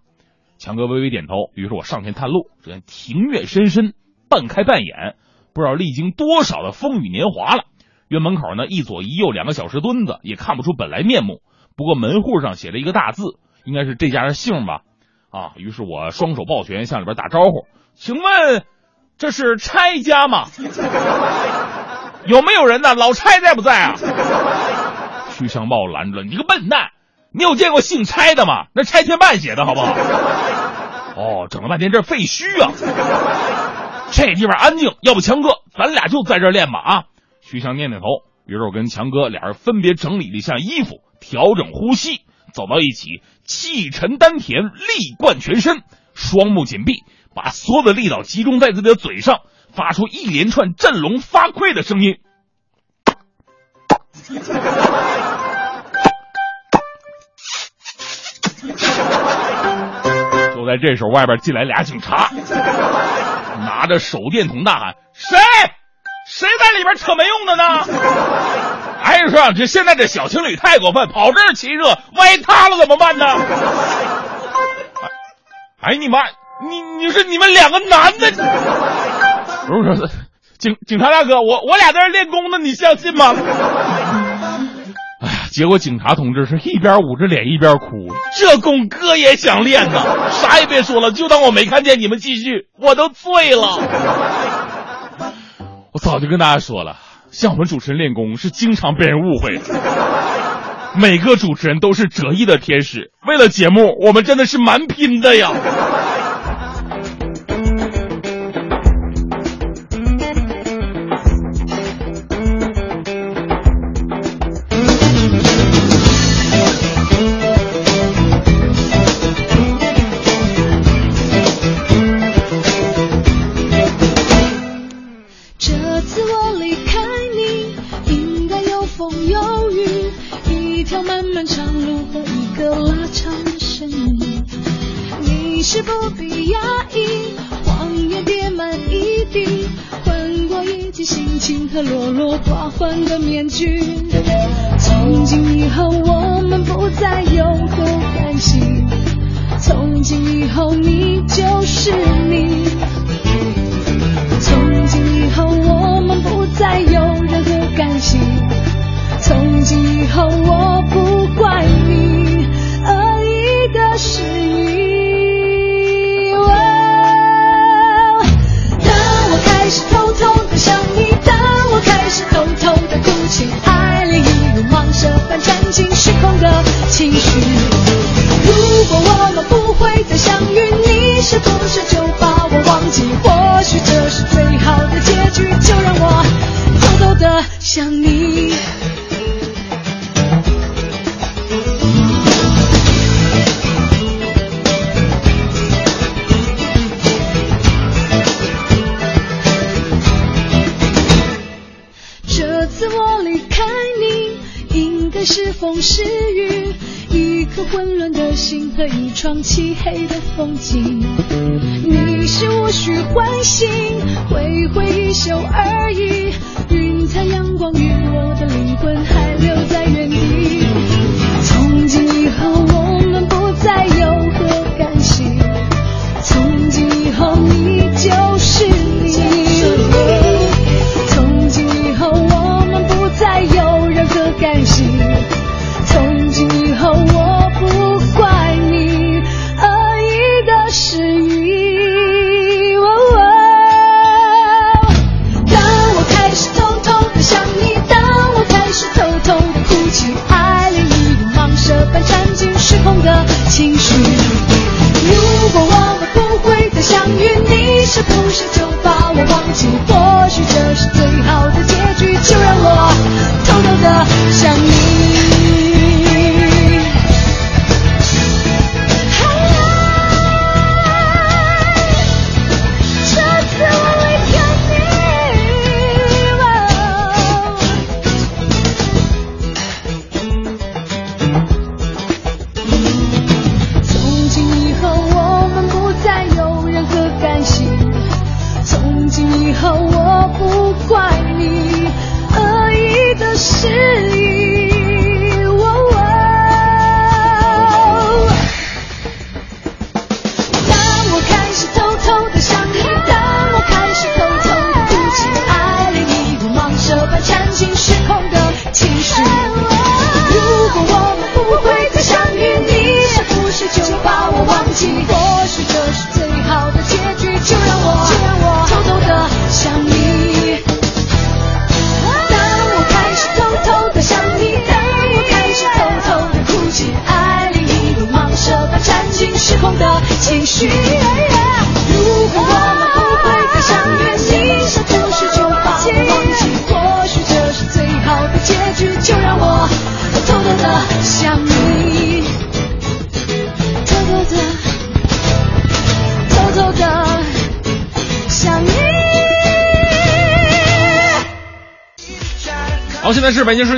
强哥微微点头。于是我上前探路，只见庭院深深，半开半掩，不知道历经多少的风雨年华了。院门口呢，一左一右两个小石墩子，也看不出本来面目。不过门户上写着一个大字，应该是这家的姓吧。啊，于是我双手抱拳向里边打招呼：“请问这是差家吗？有没有人呢？老差在不在啊？”徐强把我拦住了：“你个笨蛋！你有见过姓差的吗？那拆迁办写的好不好？”哦，整了半天这废墟啊！这地方安静，要不强哥，咱俩就在这练吧啊！徐强点点头。于是我跟强哥俩人分别整理了一下衣服，调整呼吸，走到一起，气沉丹田，力贯全身，双目紧闭，把所有的力道集中在自己的嘴上，发出一连串振聋发聩的声音。就在这时候，外边进来俩警察，拿着手电筒大喊：“谁？谁在里边扯没用的呢？”还是说这现在这小情侣太过分，跑这儿骑热，万一塌了怎么办呢？哎你妈！你你是你们两个男的？不是警警察大哥，我我俩在这练功呢，你相信吗？结果警察同志是一边捂着脸一边哭，这功哥也想练呐，啥也别说了，就当我没看见，你们继续，我都醉了。我早就跟大家说了，像我们主持人练功是经常被人误会的。每个主持人都是折翼的天使，为了节目，我们真的是蛮拼的呀。漆黑的风景。你是无需唤醒，挥挥衣袖而已。云彩阳光与我的灵魂还留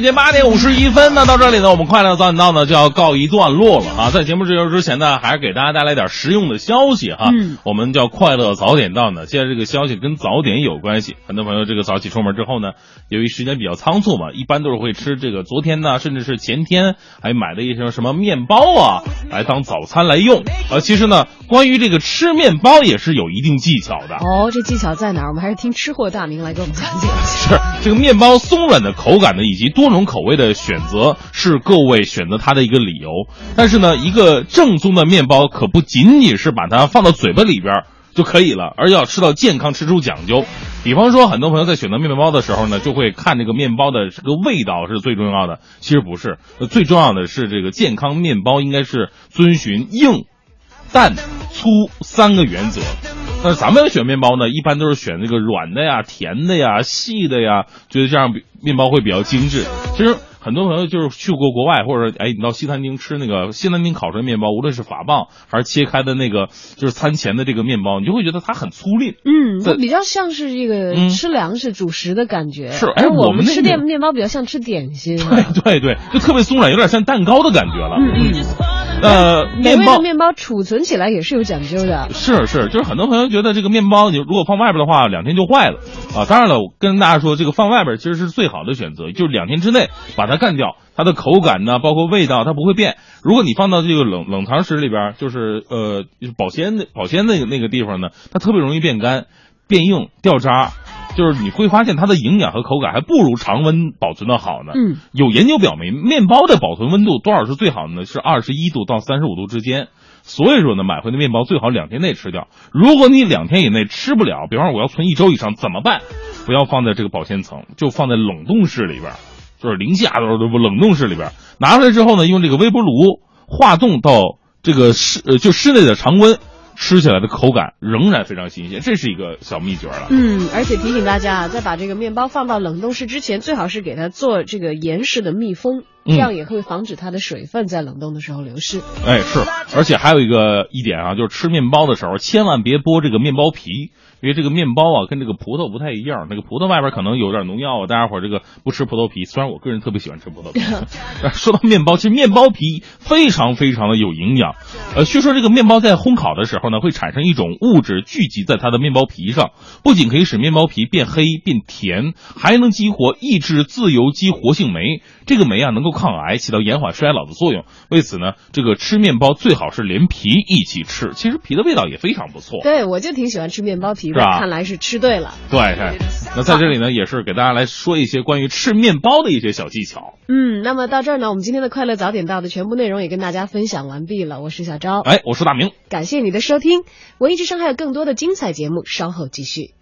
间八点五十一分呢，到这里呢，我们快乐早点到呢就要告一段落了啊。在节目结束之前呢，还是给大家带来点实用的消息哈。嗯，我们叫快乐早点到呢，现在这个消息跟早点有关系。很多朋友这个早起出门之后呢，由于时间比较仓促嘛，一般都是会吃这个昨天呢，甚至是前天还买的一些什么面包啊，来当早餐来用。呃，其实呢，关于这个吃面包也是有一定技巧的。哦，这技巧在哪儿？我们还是听吃货大明来给我们讲解。是这个面包松软的口感呢，以及多种种口味的选择，是各位选择它的一个理由。但是呢，一个正宗的面包可不仅仅是把它放到嘴巴里边就可以了，而要吃到健康，吃出讲究。比方说，很多朋友在选择面包的时候呢，就会看这个面包的这个味道是最重要的。其实不是，最重要的是这个健康面包应该是遵循硬、淡、粗三个原则。那咱们选面包呢，一般都是选那个软的呀、甜的呀、细的呀，觉得这样面包会比较精致。其实很多朋友就是去过国外，或者哎，你到西餐厅吃那个西餐厅烤出来的面包，无论是法棒还是切开的那个就是餐前的这个面包，你就会觉得它很粗粝。嗯，比较像是这个嗯吃粮食、主食的感觉。是哎我们吃面面包比较像吃点心。对对对，就特别松软，有点像蛋糕的感觉了。嗯嗯。呃，面包面包储存起来也是有讲究的。是是，就是很多朋友觉得这个面包，你如果放外边的话，两天就坏了啊。当然了，我跟大家说，这个放外边其实是最好的选择，就是两天之内把它干掉，它的口感呢，包括味道，它不会变。如果你放到这个冷冷藏室里边，就是呃就是保鲜的保鲜那个那个地方呢，它特别容易变干、变硬、掉渣。就是你会发现它的营养和口感还不如常温保存的好呢。嗯，有研究表明，面包的保存温度多少是最好的呢？是二十一度到三十五度之间。所以说呢，买回的面包最好两天内吃掉。如果你两天以内吃不了，比方说我要存一周以上，怎么办？不要放在这个保鲜层，就放在冷冻室里边，就是零下多少度冷冻室里边。拿出来之后呢，用这个微波炉化冻到这个室呃就室内的常温，吃起来的口感仍然非常新鲜，这是一个小秘诀了。嗯，而且提醒大家啊，在把这个面包放到冷冻室之前，最好是给它做这个严实的密封，这样也会防止它的水分在冷冻的时候流失。哎，是，而且还有一个一点啊，就是吃面包的时候千万别剥这个面包皮，因为这个面包啊跟这个葡萄不太一样，那个葡萄外边可能有点农药啊，大家伙儿这个不吃葡萄皮，虽然我个人特别喜欢吃葡萄皮，但说到面包，其实面包皮非常非常的有营养。呃，据说这个面包在烘烤的时候呢，会产生一种物质聚集在它的面包皮上，不仅可以使面包皮变黑变甜，还能激活抑制自由基活性酶。这个酶啊能够抗癌，起到延缓衰老的作用。为此呢，这个吃面包最好是连皮一起吃，其实皮的味道也非常不错。对，我就挺喜欢吃面包皮看来是吃对了。对对，那在这里呢，也是给大家来说一些关于吃面包的一些小技巧。嗯，那么到这儿呢，我们今天的快乐早点到的全部内容也跟大家分享完毕了。我是小昭，哎，我是大明，感谢你的收听。文艺之声还有更多的精彩节目，稍后继续。